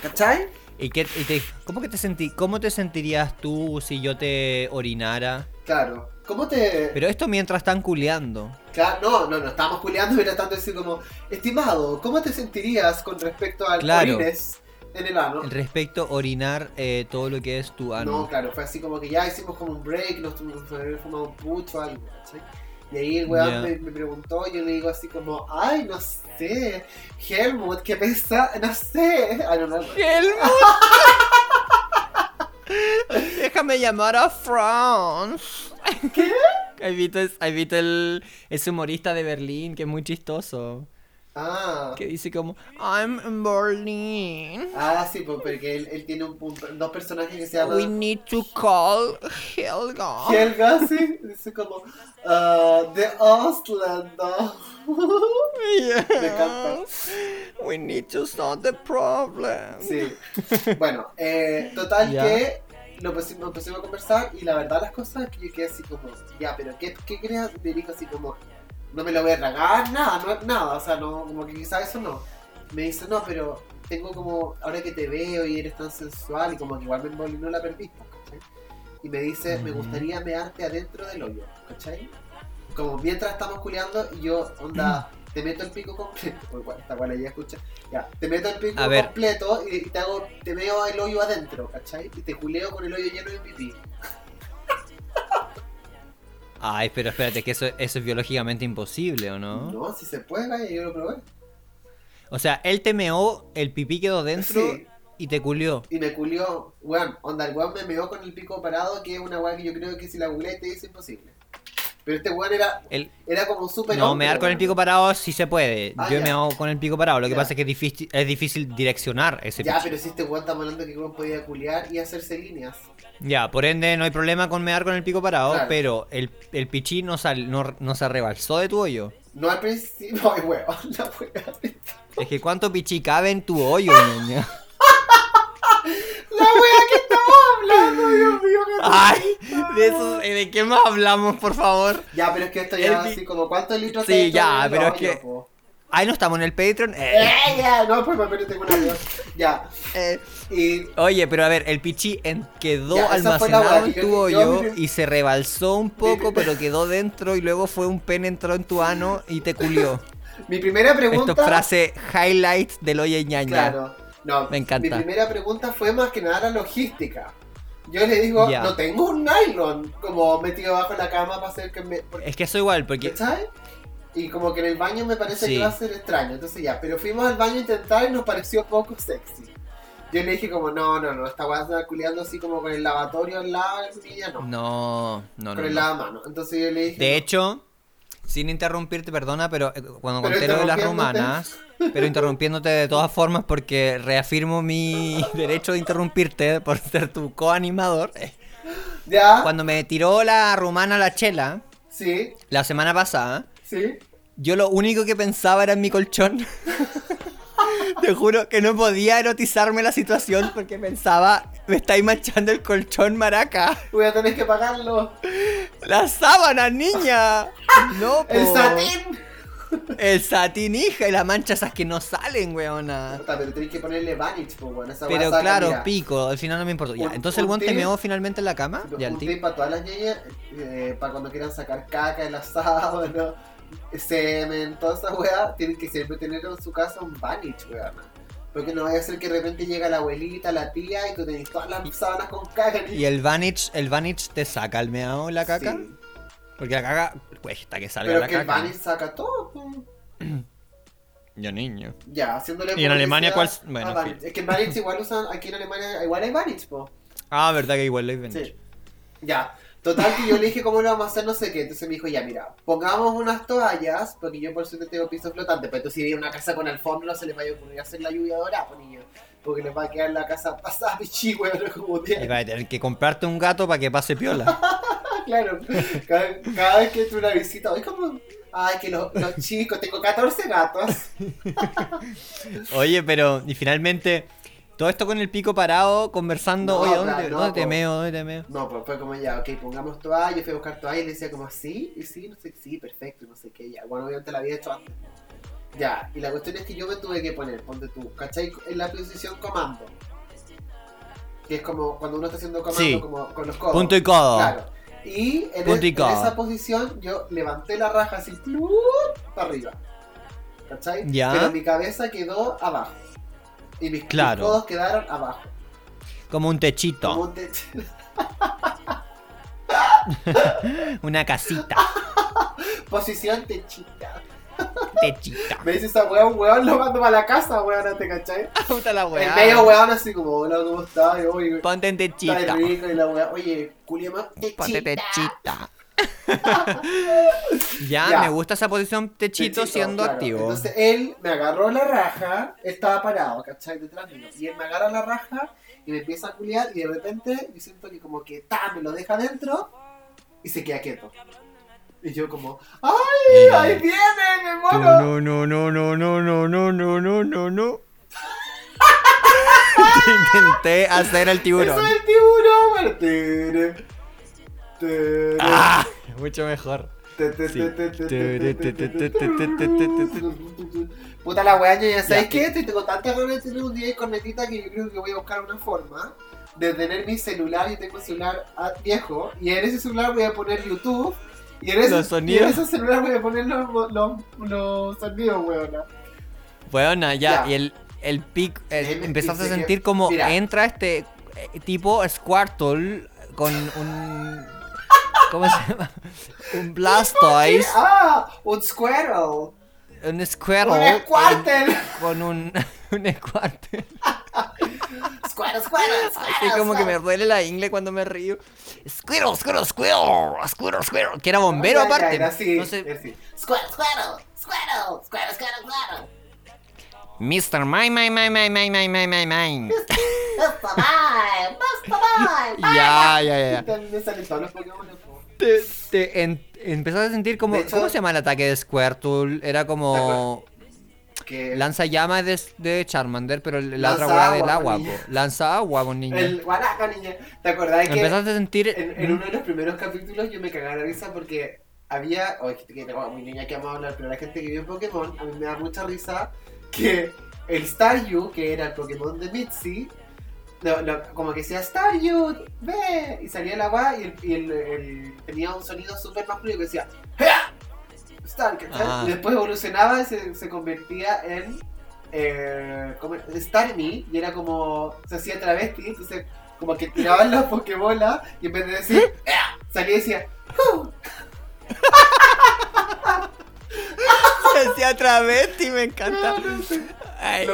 ¿Cachai? ¿Y qué, y te, cómo, que te sentí, ¿Cómo te sentirías tú si yo te orinara? Claro. ¿Cómo te...? Pero esto mientras están culeando. Claro, no, no, no, estábamos culiando y (laughs) tanto decir como, estimado, ¿cómo te sentirías con respecto al Claro. orines en el ano? El respecto orinar eh, todo lo que es tu No, ano. claro, fue así como que ya hicimos como un break, nos tuvimos que haber fumado un pucho algo, ¿cachai? Y ahí el weón me, me preguntó, yo le digo así como, ay, no sé, Helmut, ¿qué pesa? No sé. Ay, (laughs) no, no, no. ¡Helmut! (laughs) Déjame llamar a Franz. ¿Qué? (laughs) ¿Has visto, has visto el, ese humorista de Berlín que es muy chistoso? Ah. Que dice como, I'm in Berlin. Ah, sí, pues porque él, él tiene un, un- dos personajes que se llaman... We need to call Helga. Helga, sí, dice como, ah, The Ostlander. Yes. Me encanta. We need to solve the problem. Sí. Bueno, eh, total Ya. que lo pusimos, nos pusimos a conversar y la verdad las cosas que yo quedé así como, ya, pero ¿qué, qué creas? Me dijo así como, no me lo voy a tragar, nada, no, nada, o sea, no, como que quizás eso no. Me dice, no, pero tengo como, ahora que te veo y eres tan sensual y como que igual me envolvió la perdiste, ¿cachai? Y me dice, me Ujú. gustaría mearte adentro del hoyo, ¿cachai? Como mientras estamos culeando yo, onda, te meto el pico completo, bueno, esta ya escucha, ya, te meto el pico A ver. completo y te hago, te veo el hoyo adentro, ¿cachai? Y te culeo con el hoyo lleno de pipí. Ay, pero espérate, que eso, eso es biológicamente imposible, ¿o no? No, si se puede, vaya, yo lo probé. O sea, él te meó, el pipí quedó dentro Sí. y te culió. Y me culió, weón, onda, el weón me meó con el pico parado, que es una weá que yo creo que si la googleé te dice imposible. Pero este weón era, El, era como súper no, hombre, mear con el pico parado sí se puede. Ah, Yo ya. meado con el pico parado. Lo que Ya. pasa es que es difícil, es difícil direccionar ese Ya, pichi. pero si este weón estamos hablando que el weón podía culiar y hacerse líneas. Ya, por ende no hay problema con mear con el pico parado, Claro. pero el, el pichí no, sal, no, no se rebalsó de tu hoyo. No al principio, (laughs) ay weón, la weá. Es que cuánto pichí cabe en tu hoyo, niña. (laughs) La weá que estamos hablando, Dios mío. que- (laughs) Ay, de eso, ¿de qué más hablamos, por favor? Ya, pero es que esto El ya pi- así como cuántos litros Sí, ya, el pero es que- po? Ay, no estamos en el Patreon. Eh, Eh, ya, no, pues me tengo una. Ya. eh. Y Oye, pero a ver, el pichí en- quedó Ya, almacenado en tu yo- yo hoyo y se rebalsó un poco, pero quedó dentro y luego fue un pene entró en tu ano y te culió. (laughs) mi primera pregunta. Esto es frase highlight del oye ñaña. Claro. No, Me encanta. Mi primera pregunta fue más que nada la logística. Yo le digo, no tengo un nylon como metido bajo la cama para hacer que me. porque- Es que eso igual, porque ¿Cachai? Y como que en el baño me parece Sí. que va a ser extraño. Entonces ya, pero fuimos al baño a intentar y nos pareció poco sexy. Yo le dije como, no, no, no, esta weá culiando así como con el lavatorio al lado, y ella no. no, no, con no. el no. lavamano. Entonces yo le dije. De hecho, sin interrumpirte, perdona, pero eh, cuando Pero conté lo de las rumanas, pero interrumpiéndote de todas formas porque reafirmo mi (laughs) derecho de interrumpirte por ser tu coanimador. eh, Ya, Cuando me tiró la rumana la chela sí, la semana pasada, sí. yo lo único que pensaba era en mi colchón. (laughs) Te juro que no podía erotizarme la situación porque pensaba, me estáis manchando el colchón maraca. Voy a tener que pagarlo. La sábana, niña. No, (laughs) El po. satín. El satinija y las manchas esas que no salen, weona. Puta, pero tenés que ponerle Vanish, pues, weón. Esa Pero claro, mira, pico, al final no me importó. Ya, Un- entonces el weón te meó finalmente en la cama. Ya el tip. para todas las ñeñas, eh, para cuando quieran sacar caca del asado, (laughs) ¿no? Semen, toda esa weá, tienen que siempre tener en su casa un Vanish, weón. Porque no vaya a ser que de repente llega la abuelita, la tía y tú tenés todas las sábanas con caca. Y el Vantage, el Vantage te saca el meado la caca. Sí. Porque la caca cuesta que salga Pero la es que el. Vanish saca todo. pues. Yo niño. Ya, haciéndole ¿Y en Alemania cuál- bueno, Vanish. sí. Es que en Vanish igual usan, aquí en Alemania igual hay Vanish, po. Ah, verdad que igual lo ven. Sí. Ya. Total que yo le dije cómo lo vamos a hacer, no sé qué. Entonces me dijo, ya mira, pongamos unas toallas, porque yo por suerte tengo piso flotante, pero entonces si viene una casa con alfombra se les vaya a ocurrir hacer la lluvia dorada, pues niño. Porque les va a quedar la casa pasada (laughs) pichi, weón, como Y tiene. vas a tener que comprarte un gato para que pase piola. (laughs) Claro, cada, cada vez que tú una visita, es como, ay, que los, los chicos, tengo 14 gatos. (laughs) Oye, pero, y finalmente, todo esto con el pico parado, conversando, No, oye, ¿dónde, claro, no, dónde te meo? ¿Dónde te meo? No, pues fue como ya, ok, pongamos toalla, yo fui a buscar toalla y le decía como así, y sí, no sé, sí, perfecto, no sé qué, ya. Bueno, obviamente la había hecho antes. Ya, y la cuestión es que yo me tuve que poner, ponte tú, ¿cachai? En la posición comando. Que es como cuando uno está haciendo comando Sí. como con los codos. Punto y codo. Claro. Y en, en esa posición yo levanté la raja así, para arriba. ¿Cachai? Ya. Pero mi cabeza quedó abajo. Y mis, Claro. codos quedaron abajo. Como un techito, Como un techo. (laughs) una casita, Posición techita. techita. Me dice esa weón, weón, lo mando para la casa, weón, ¿te cachai? (laughs) Puta la En weá. medio weón así como, hola, ¿cómo estás? Ponte en está techita. rico y la weón, oye, culiama, Ponte techita. techita. Ya, Ya. me gusta esa posición techito, Techito, siendo claro. activo. Entonces él me agarró la raja, estaba parado, ¿cachai? Detrás mío. Y él me agarra la raja y me empieza a culiar y de repente yo siento que como que ta, me lo deja adentro y se queda quieto. Y yo como, ¡ay! Eh, ¡Ahí viene, me muero! No, no, no, no, no, no, no, no, no, no, no. Intenté hacer el tiburón. ¡Eso es el tiburón! Tere, tere, Ah, mucho mejor. Puta la weá, ya sabéis que estoy tengo tantas ganas de tener un día de cornetita que yo creo que voy a buscar una forma de tener mi celular. Yo tengo un celular viejo y en ese celular voy a poner YouTube. Y en, ese. Y en ese celular voy a poner los, los, sonidos, weona. Weona, ya, y el, el pic. El, empezaste a sentir como entra este tipo Squirtle con un ¿Cómo se llama? Un Blastoise, ¡Ah! ¡Un Squirtle! un Squirtle. ¡Un Squirtle! con un. (laughs) Un Squirtle. (laughs) ¡Squirtle, Squirtle! Así como que me duele la ingle cuando me río. Squirtle, Squirtle, Squirtle, Squirtle, Squirtle. Que era bombero aparte. era. Squirtle, Squirtle, Squirtle, Squirtle, Squirtle, Squirtle. Mr. My, my, my, my, my, my, my, my, my. (laughs) ¡Basta, bye! ¡Basta, bye! Ya, ya, ya. También me salen todos los Pokémon. Te, te en- empezaste a sentir como. Hecho- ¿Cómo se llama el ataque de Squirtle? Era como. Que Lanza llamas de, de Charmander, pero la otra weá del agua, po. Lanza agua, po, niña. el guanaca, niña. ¿Te acordás que Empezaste a sentir. en, en uno de los primeros capítulos yo me cagaba la risa porque había. Que muy niña que vamos a hablar, pero la gente que vio Pokémon, a mí me da mucha risa que el Staryu, que era el Pokémon de Mitzi, lo- lo- como que decía Staryu, ve, y salía el agua y, el, y el- el- tenía un sonido súper masculino que decía ¡Hea! Star. Ah. Y después evolucionaba y se, se convertía en eh, como y era como se hacía travesti, entonces como que tiraban las Pokébolas y en vez de decir ¡Hea! salía y decía ¡Uh! (laughs) Se hacía travesti, me encanta.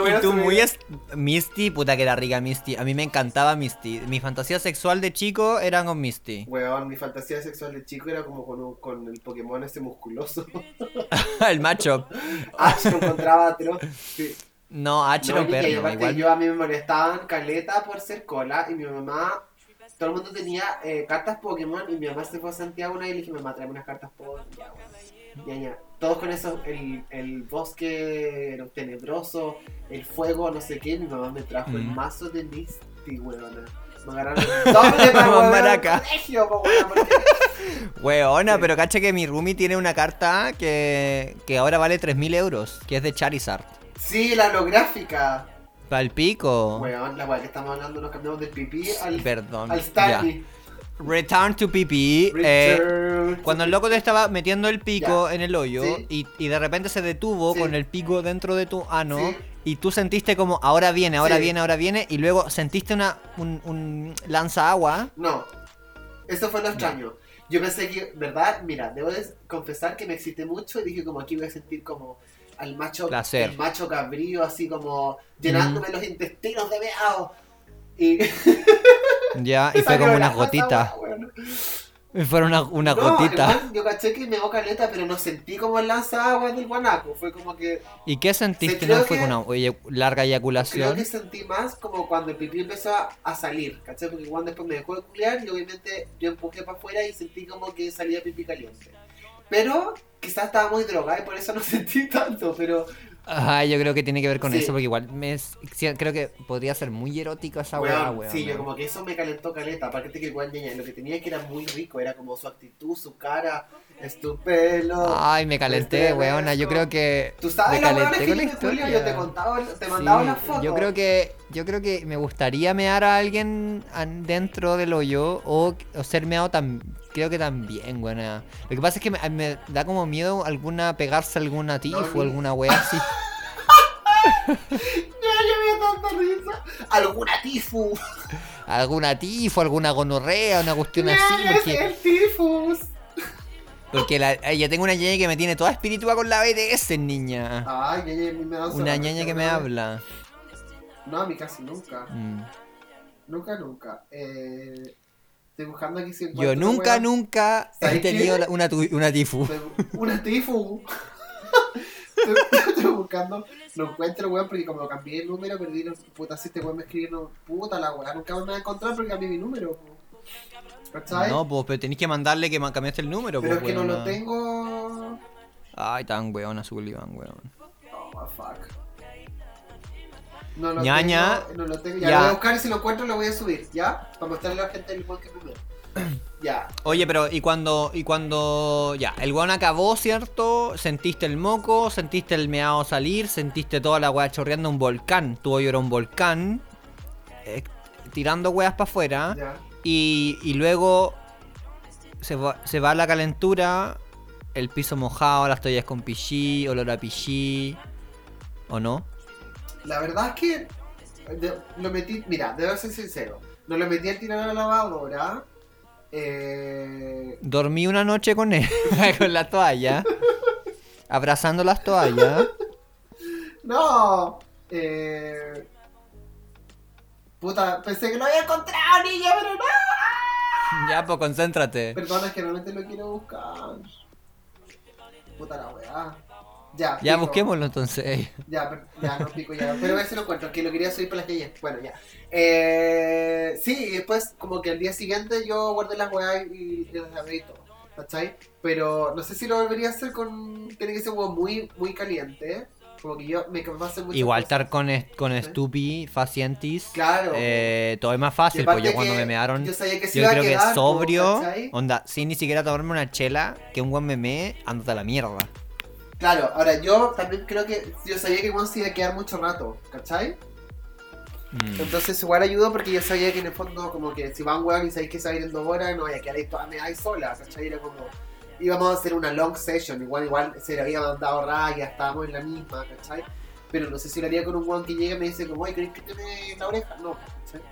Voy y tú muy es... Misty, puta que era rica Misty. A mí me encantaba Misty. Mi fantasía sexual de chico era con Misty. Weón, mi fantasía sexual de chico era como con, un- con el Pokémon ese musculoso. (laughs) el macho. (laughs) Ash lo encontraba atroz. Sí. No, H No, no, niña, y perno, aparte igual. yo a mí me molestaban caleta por ser cola y mi mamá, todo el mundo tenía eh, cartas Pokémon y mi mamá se fue a Santiago una y le dije, mamá, tráeme unas cartas Pokémon. Ya. Ya, ya. Todos con eso, el, el bosque lo tenebroso, el fuego, no sé qué, mi mamá me trajo el Mm. mazo de Misty, weón. Me agarraron (laughs) doble para maraca. colegio, po, weón, porque- (laughs) Weona, Sí. pero cacha que mi roomie tiene una carta que, que ahora vale 3.000 euros, que es de Charizard. Sí, la holográfica. Para el pico. Weón, la weá que estamos hablando, nos cambiamos del pipí al, Perdón. al ya. Return to PP. eh, to cuando el loco te estaba metiendo el pico Ya. en el hoyo Sí. y, y de repente se detuvo Sí. con el pico dentro de tu ano Sí. y tú sentiste como ahora viene, ahora viene, ahora viene y luego sentiste una un, un lanza agua. No, eso fue lo extraño. Yo pensé que, ¿verdad? Mira, debo de confesar que me excité mucho y dije como aquí voy a sentir como al macho, Placer. el macho cabrío, así como llenándome los intestinos de meado. Y, (laughs) Ya, y fue como unas gotitas. Y fueron una, una No, gotita. igual yo caché que me caleta, pero no sentí como el lanza agua del guanaco. Fue como que ¿Y qué sentiste? Sí, ¿No creo fue que- una larga creo eyaculación? que sentí más como cuando el pipí empezó a, salir, ¿cachai? Porque Juan después me dejó de culiar y obviamente yo empujé para afuera y sentí como que salía pipí caliente. Pero quizás estaba muy drogada y por eso no (laughs) sentí tanto, pero Ajá, yo creo que tiene que ver con Sí. eso, porque igual me es- creo que podría ser muy erótico esa weá, weón, weón. sí, yo como que eso me calentó caleta. Aparte que Ñaña, lo que tenía que era muy rico, era como su actitud, su cara, es tu pelo. Ay, me calenté, Este weona. Yo creo que. Tú sabes me calenté que con la historia. yo te contaba, te mandaba Sí, una foto. Yo creo que yo creo que me gustaría mear a alguien dentro del hoyo o, o ser meado tam, creo que también, buena. Lo que pasa es que me, me da como miedo alguna pegarse alguna tifo Dormir. o alguna wea así. (laughs) Ya, ya me dio tanta risa. Alguna tifu. alguna tifo, alguna gonorrea, una cuestión Ya, así, ya porque el tifus. porque la, eh, ya tengo una ñaña que me tiene toda espiritual con la BTS, niña. Ay, ñaña, me da Una ñaña que me vez. habla. No, a mí casi nunca. Mm. Nunca, nunca. Eh, estoy buscando aquí si Yo encuentro nunca, nunca he ¿Sabes tenido qué? una, tu- una tifu. Una tifu. (laughs) estoy, estoy buscando, no encuentro, weón, porque como cambié el número, perdí los puta, si este weón me escribe, no, puta la weá, nunca me voy a encontrar porque cambié mi número. ¿cachai? No, pues, pero tenéis que mandarle que cambiaste el número, Pero pues, es que no lo tengo. Ay, tan weona Sullivan, weón. Oh, fuck. No lo Ñaña, tengo, no lo tengo. Ya, ya. lo voy a buscar y si lo encuentro lo voy a subir, ¿ya? Para mostrarle a la gente el weón que primero. (clears throat) ya. Oye, pero y cuando, y cuando, ya, el weón acabó, ¿cierto? Sentiste el moco, sentiste el meado salir, sentiste toda la weá chorreando un volcán. Tu hoyo era un volcán, eh, tirando weas para afuera. Ya. Y, y luego se va, se va la calentura, el piso mojado, las toallas con pichí, olor a pichí. ¿O no? La verdad es que de- lo metí, mira, debo ser sincero, no lo metí al tirar a la lavadora. Eh, Dormí una noche con él, (laughs) con la toalla, abrazando las toallas. no, eh, puta, pensé que lo había encontrado, niña, pero no. Ya, pues concéntrate. Perdona, es que realmente lo quiero buscar. Puta la weá. Ya, Ya pico. busquémoslo entonces. Ya, per- ya, no pico ya. Pero a si lo encuentro, que lo quería subir para las calles. Bueno, ya. Eh, sí, y después, como que al día siguiente yo guardé las weas y, y las abrí todo. ¿Cachai? Pero no sé si lo volvería a hacer con. Tiene que ser un huevo muy, muy caliente. Como que yo me me hace mucho. Igual estar con, est- con Stupi, Facientis. Claro. eh, todo es más fácil, pues yo cuando que me mearon. Yo sabía que se Yo iba a creo que quedar, po, sobrio, ¿cachai? onda, sin ni siquiera tomarme una chela, que un buen meme, ándate a la mierda. Claro, ahora yo también creo que. Yo sabía que se iba a quedar mucho rato, ¿cachai? Mm. Entonces igual ayudó porque yo sabía que en el fondo como que si van weón y sabéis que se va a ir en dos horas, no vaya a quedar ahí toda meada ahí sola, ¿cachai? Era como, íbamos a hacer una long session, igual igual se le había mandado raya, estábamos en la misma, ¿cachai? Pero no sé si lo haría con un weón que llegue y me dice como, oye, ¿querés que te me la oreja? No, ¿cachai?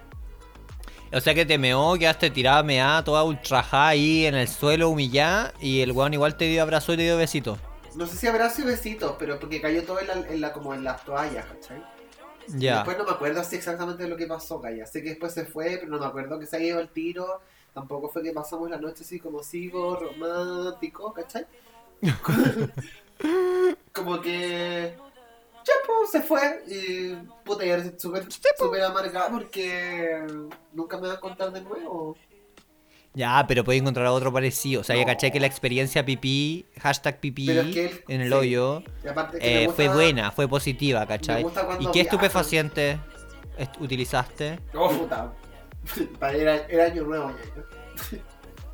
O sea que te meó, quedaste tirada meada, toda ultra high ahí en el suelo, humillada, y el weón igual te dio abrazo y te dio besito. No sé si abrazo y besitos, pero porque cayó todo en la, en la- como en las toallas, ¿cachai? Ya. Después no me acuerdo así exactamente de lo que pasó, Calla. Sé que después se fue, pero no me acuerdo que se haya ido el tiro. Tampoco fue que pasamos la noche así como sigo, romántico, ¿cachai? (laughs) como que. Ya, pues, se fue. Y. Puta, y ahora estoy súper súper amargada porque. Nunca me va a contar de nuevo. Ya, pero puedes encontrar otro parecido. O sea, ya caché que la experiencia pipí, hashtag pipí, Pero es que él- en el sí. hoyo, eh, gusta- fue buena, fue positiva, ¿cachai? ¿Y qué estupefaciente est- utilizaste? Oh, puta. (laughs) Era, era año nuevo, ñaña.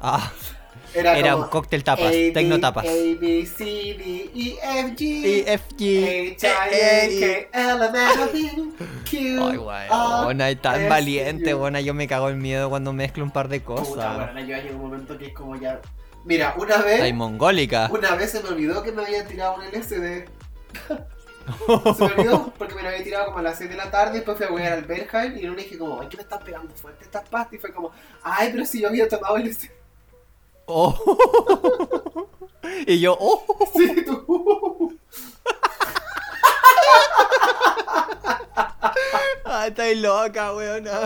Ah, (laughs) Era, era como un cóctel tapas, A, tecno tapas. A, B, C, D, E, F, G. E, F, G. H, I, A, K, L, M, N, P, Q, Ay, weón, es tan valiente, weón. Yo me cago en miedo cuando mezclo un par de Puta, cosas. bueno, yo hay un momento que es como ya. Mira, una vez. Está mongólica. Una vez se me olvidó que me habían tirado un LSD. (laughs) se me olvidó porque me lo había tirado como a las 6 de la tarde. Después fui a jugar al Berghain y una dije, como, ay, ¿qué me están pegando fuerte estas pastas? Y fue como, ay, pero si yo había tomado LSD. Oh. (laughs) y yo, oh. Sí, tú. (laughs) Ay, estáis loca, weón. (laughs)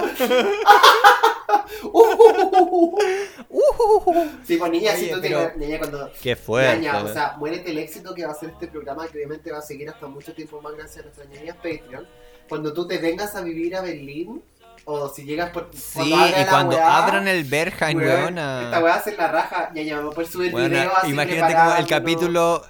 Sí, pues niña, si Oye, tú pero- tienes, niña, cuando. Qué fuerte. Ñaña, o sea, muérete el éxito que va a ser este programa, que obviamente va a seguir hasta mucho tiempo más gracias a nuestras ñañas Patreon. Cuando tú te vengas a vivir a Berlín, o si llegas por. sí, cuando y cuando weá, abran el Berghain, weona. Esta weá hace la raja, ñaña, vamos a poder subir Weona, videos así imagínate como el capítulo.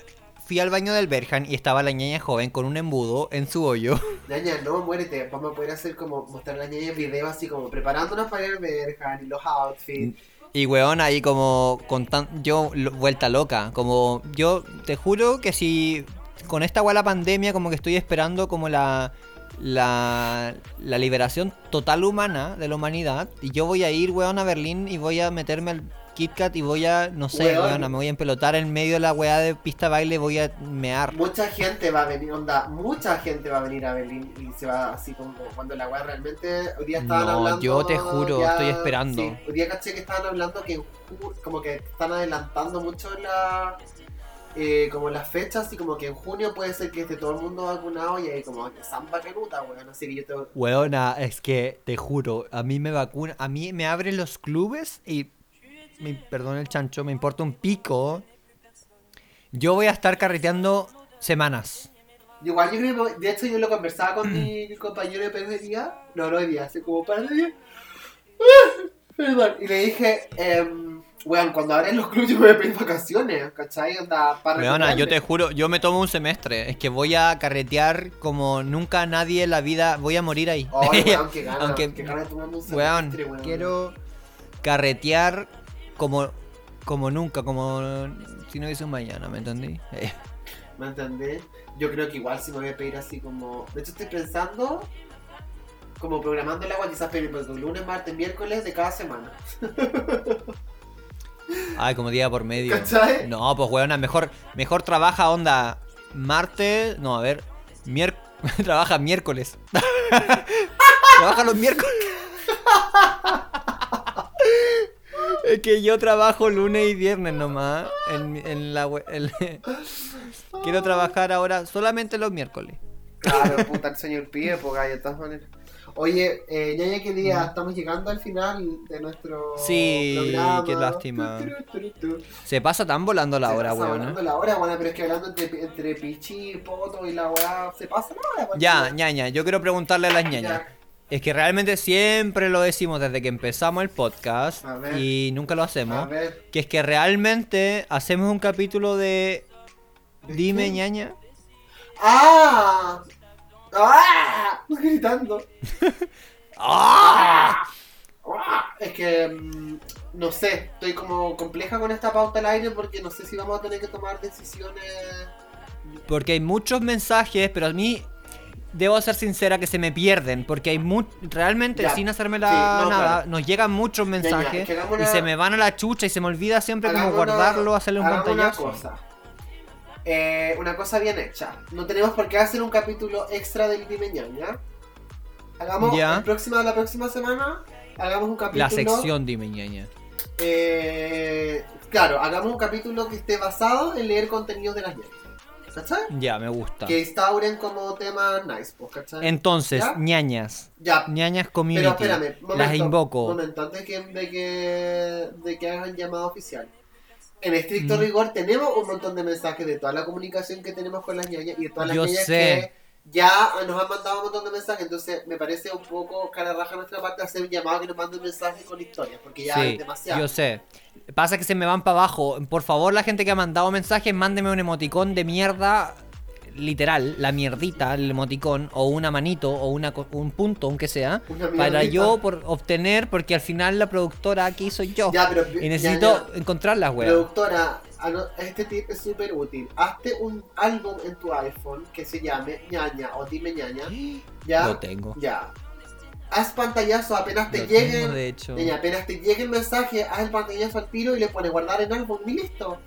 Fui al baño del Berghain y estaba la ñaña joven con un embudo en su hoyo. (laughs) Ñaña, no, muérete. Vamos a poder hacer como mostrar a la ñaña videos así como preparándonos para ir al Berghain y los outfits. Y weón, ahí como con tan, yo lo- vuelta loca. Como yo te juro que si con esta weá la pandemia, como que estoy esperando como la, la, la liberación total humana de la humanidad. Y yo voy a ir, weón, a Berlín y voy a meterme al KitKat y voy a, no sé, Weón. weón, me voy a empelotar en medio de la weá de pista baile, voy a mear. Mucha gente va a venir, onda, mucha gente va a venir a Berlín y se va así como cuando la weá realmente. Hoy día estaban No, hablando. yo te juro, estoy esperando. sí, hoy día caché que estaban hablando que como que están adelantando mucho la. Eh, como las fechas y como que en junio puede ser que esté todo el mundo vacunado y ahí como que samba canuta, weón. Así que yo te. Weona, es que te juro, a mí me vacuna, a mí me abren los clubes y, me, perdón el chancho, me importa un pico. Yo voy a estar carreteando semanas. Igual yo creo que, de hecho yo lo conversaba con (clears throat) mi compañero de peluquería, no, no hoy día, hace como para de día. (clears throat) Perdón, y le dije, em, weón, cuando abren los clubes (laughs) yo me voy a pedir vacaciones, ¿cachai? Onda, para Weona, yo te juro, yo me tomo un semestre. Es que voy a carretear como nunca nadie en la vida. Voy a morir ahí. Ay, weón, (laughs) qué ganas, Aunque- de tomarme un semestre, weón. quiero carretear como, como nunca, como si no hubiese un mañana, ¿me entendí? Eh, ¿Me entendés? Yo creo que igual si me voy a pedir así como... De hecho estoy pensando, como programando el agua, quizás pedir pues, lunes, martes, miércoles de cada semana. (laughs) Ay, como día por medio. ¿Cachai? No, pues weona, mejor, mejor trabaja onda martes, no, a ver, mier (laughs) trabaja miércoles. (laughs) trabaja los miércoles. (laughs) es que yo trabajo lunes y viernes nomás. En, en la en- Quiero trabajar ahora solamente los miércoles. Claro, puta, el señor pide, pues de todas maneras. Oye, eh, ñaña, qué día, estamos llegando al final de nuestro Sí, programa. qué lástima. Tu, tu, tu, tu. Se pasa tan volando la Se hora, pasa weón. volando la hora, bueno, pero es que hablando entre, entre Pichi, Poto y la weá, se pasa la hora. Ya, ñaña, yo quiero preguntarle a las ñañas. Ya. Es que realmente siempre lo decimos desde que empezamos el podcast y nunca lo A hacemos. ver, Que es que realmente hacemos un capítulo de ¿De Dime ñaña. ¡Ah! ¡Ah! (laughs) Gritando. ¡Ah! ¡Ah! Es que, mm, no sé, estoy como compleja con esta pauta al aire porque no sé si vamos a tener que tomar decisiones. Porque hay muchos mensajes, pero a mí debo ser sincera que se me pierden. Porque hay mu realmente, Ya. sin hacerme la Sí, no, nada, claro. nos llegan muchos mensajes y se me van a la chucha y se me olvida siempre como Hagamos una- guardarlo, hacerle un hagamos pantallazo. Una cosa. Eh, una cosa bien hecha. No tenemos por qué hacer un capítulo extra del Dime Ñaña. Hagamos Ya. el próximo, la próxima semana. Hagamos un capítulo. La sección Dime ñaña. eh, claro, hagamos un capítulo que esté basado en leer contenidos de las ñañas. ¿Cachai? Ya, me gusta. Que instauren como temas nice, pues, ¿cachai? Entonces, ¿Ya? ñañas. Ya, ñañas pero community. espérame, momento, Las invoco. momento, antes que, de, que, de que hagan llamado oficial. En estricto Mm. rigor tenemos un montón de mensajes de toda la comunicación que tenemos con las ñañas y de todas las Yo ñañas sé. que ya nos han mandado un montón de mensajes, entonces me parece un poco cara raja nuestra parte hacer un llamado que nos manden mensajes con historias, porque ya Sí, es demasiado. yo sé. Pasa que se me van para abajo. Por favor, la gente que ha mandado mensajes, mándeme un emoticón de mierda. Literal, la mierdita, el emoticón, o una manito, o una, un punto, aunque sea, para yo por obtener, porque al final la productora aquí soy yo. Ya, pero- y ya, necesito ya. encontrarlas, weón. Productora, ano- este tip es súper útil. Hazte un álbum en tu iPhone que se llame ñaña o dime ñaña. (gasps) Ya. Lo tengo. Ya. Haz pantallazo apenas te Lo tengo, lleguen. de hecho. Ñaña, apenas te llegue el mensaje, haz el pantallazo al tiro y le pones guardar en álbum y listo.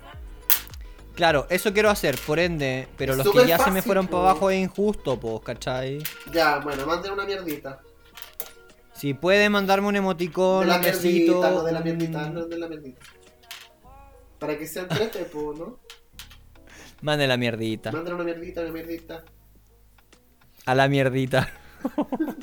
Claro, eso quiero hacer, por ende, pero Es los que ya se me fueron po. para abajo es injusto, pues, ¿cachai? Ya, bueno, manden una mierdita. Si puede mandarme un emoticón, de la un besito. mierdita, no de la mierdita, no de la mierdita. Para que se entrete, po, ¿no? Mande la mierdita. Manden una mierdita, una mierdita. A la mierdita. (laughs)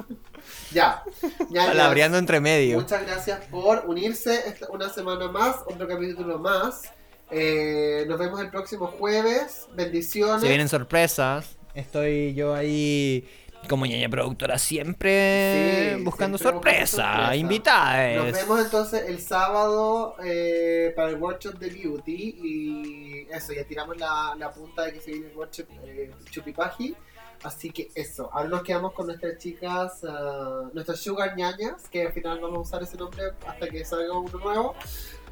Ya. ya Palabreando entre medio. Muchas gracias por unirse esta- una semana más, otro capítulo más. Eh, nos vemos el próximo jueves. Bendiciones. Se vienen sorpresas. Estoy yo ahí como ñaña productora siempre Sí, buscando buscando sorpresa, invitadas. Nos vemos entonces el sábado eh, para el workshop de beauty y eso, ya tiramos la, la punta de que se viene el workshop eh, Chupipaji. Así que eso, ahora nos quedamos con nuestras chicas, ah, nuestras sugar ñañas, que al final vamos a usar ese nombre hasta que salga uno nuevo.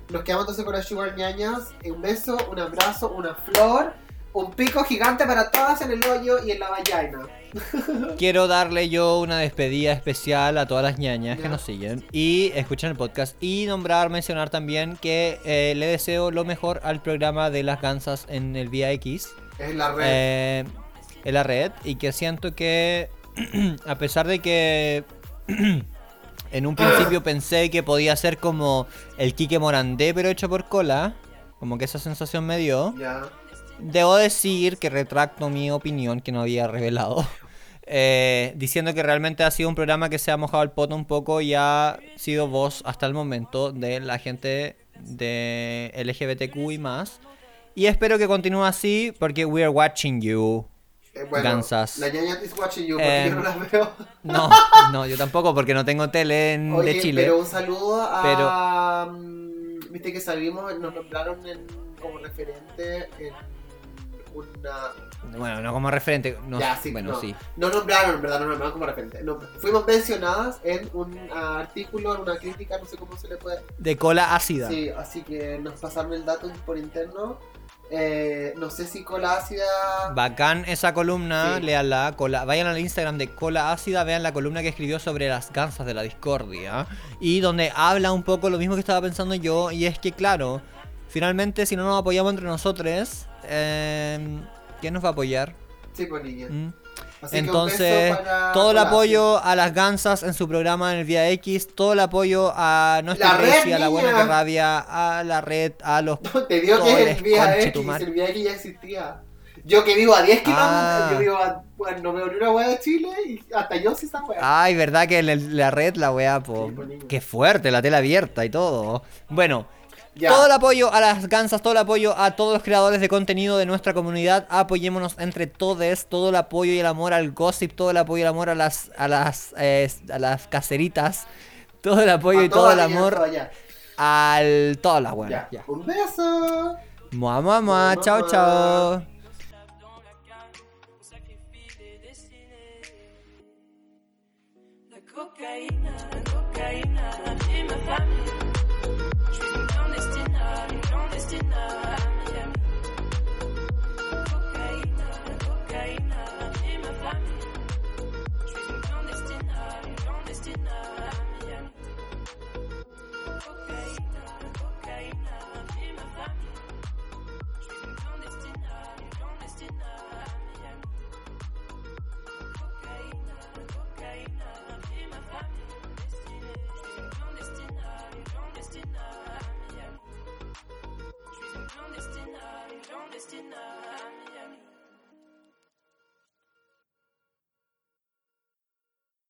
Nos quedamos entonces con las sugar ñañas. Un beso, un abrazo, una flor, un pico gigante para todas en el hoyo y en la vagina. (laughs) Quiero darle yo una despedida especial a todas las ñañas que nos siguen y escuchan el podcast y nombrar, mencionar también que eh, le deseo lo mejor al programa de las gansas en el Vía X. Es la red. eh, en la red y que siento que (clears throat) a pesar de que (clears throat) en un principio (coughs) pensé que podía ser como el Quique Morandé pero hecho por cola, como que esa sensación me dio, ya. debo decir que retracto mi opinión que no había revelado. (laughs) eh, diciendo que realmente ha sido un programa que se ha mojado el poto un poco y ha sido voz hasta el momento de la gente de LGBTQ y más. Y espero que continúe así porque we are watching you. Eh, bueno, Gansas. La ñaña is watching you porque Em, yo no la veo. (laughs) No, no, yo tampoco porque no tengo tele en- Oye, de Chile. pero un saludo a. mm, Viste que salimos, nos nombraron en- como referente en una. Bueno, no como referente. No, Ya, sí, bueno, no. sí. No nombraron, en verdad, no nombraron como referente. No, fuimos mencionadas en un artículo, en una crítica, no sé cómo se le puede. De cola ácida. Sí, así que nos pasaron el dato por interno. Eh, no sé si cola ácida. Bacán esa columna, Sí. léanla. Cola, vayan al Instagram de Cola Ácida, vean la columna que escribió sobre las gansas de la discordia. Y donde habla un poco lo mismo que estaba pensando yo. Y es que, claro, finalmente, si no nos apoyamos entre nosotros, eh, ¿quién nos va a apoyar? Sí, pues niña. ¿Mm? Así Entonces, para todo el apoyo a las gansas en su programa en el Vía X, todo el apoyo a nuestra La red, iglesia, a la buena que rabia, a la red, a los ácido. Te digo que el Vía X, el Vía X ya existía. Yo que vivo a 10 kilómetros, Ah. yo vivo a. Bueno, no veo ni una hueá de Chile y hasta yo sí esa hueá. Ay, verdad que en el- la red, la weá, po. Sí. Qué fuerte, la tela abierta y todo. Bueno, todo el apoyo a las gansas, todo el apoyo a todos los creadores de contenido de nuestra comunidad. Apoyémonos entre todos. Todo el apoyo y el amor al gossip, todo el apoyo y el amor a las, a las, eh, a las caseritas. Todo el apoyo y todo el amor allá. al todas las buenas. Un beso. Mua, mua, mua. Chao, chao. cocaína.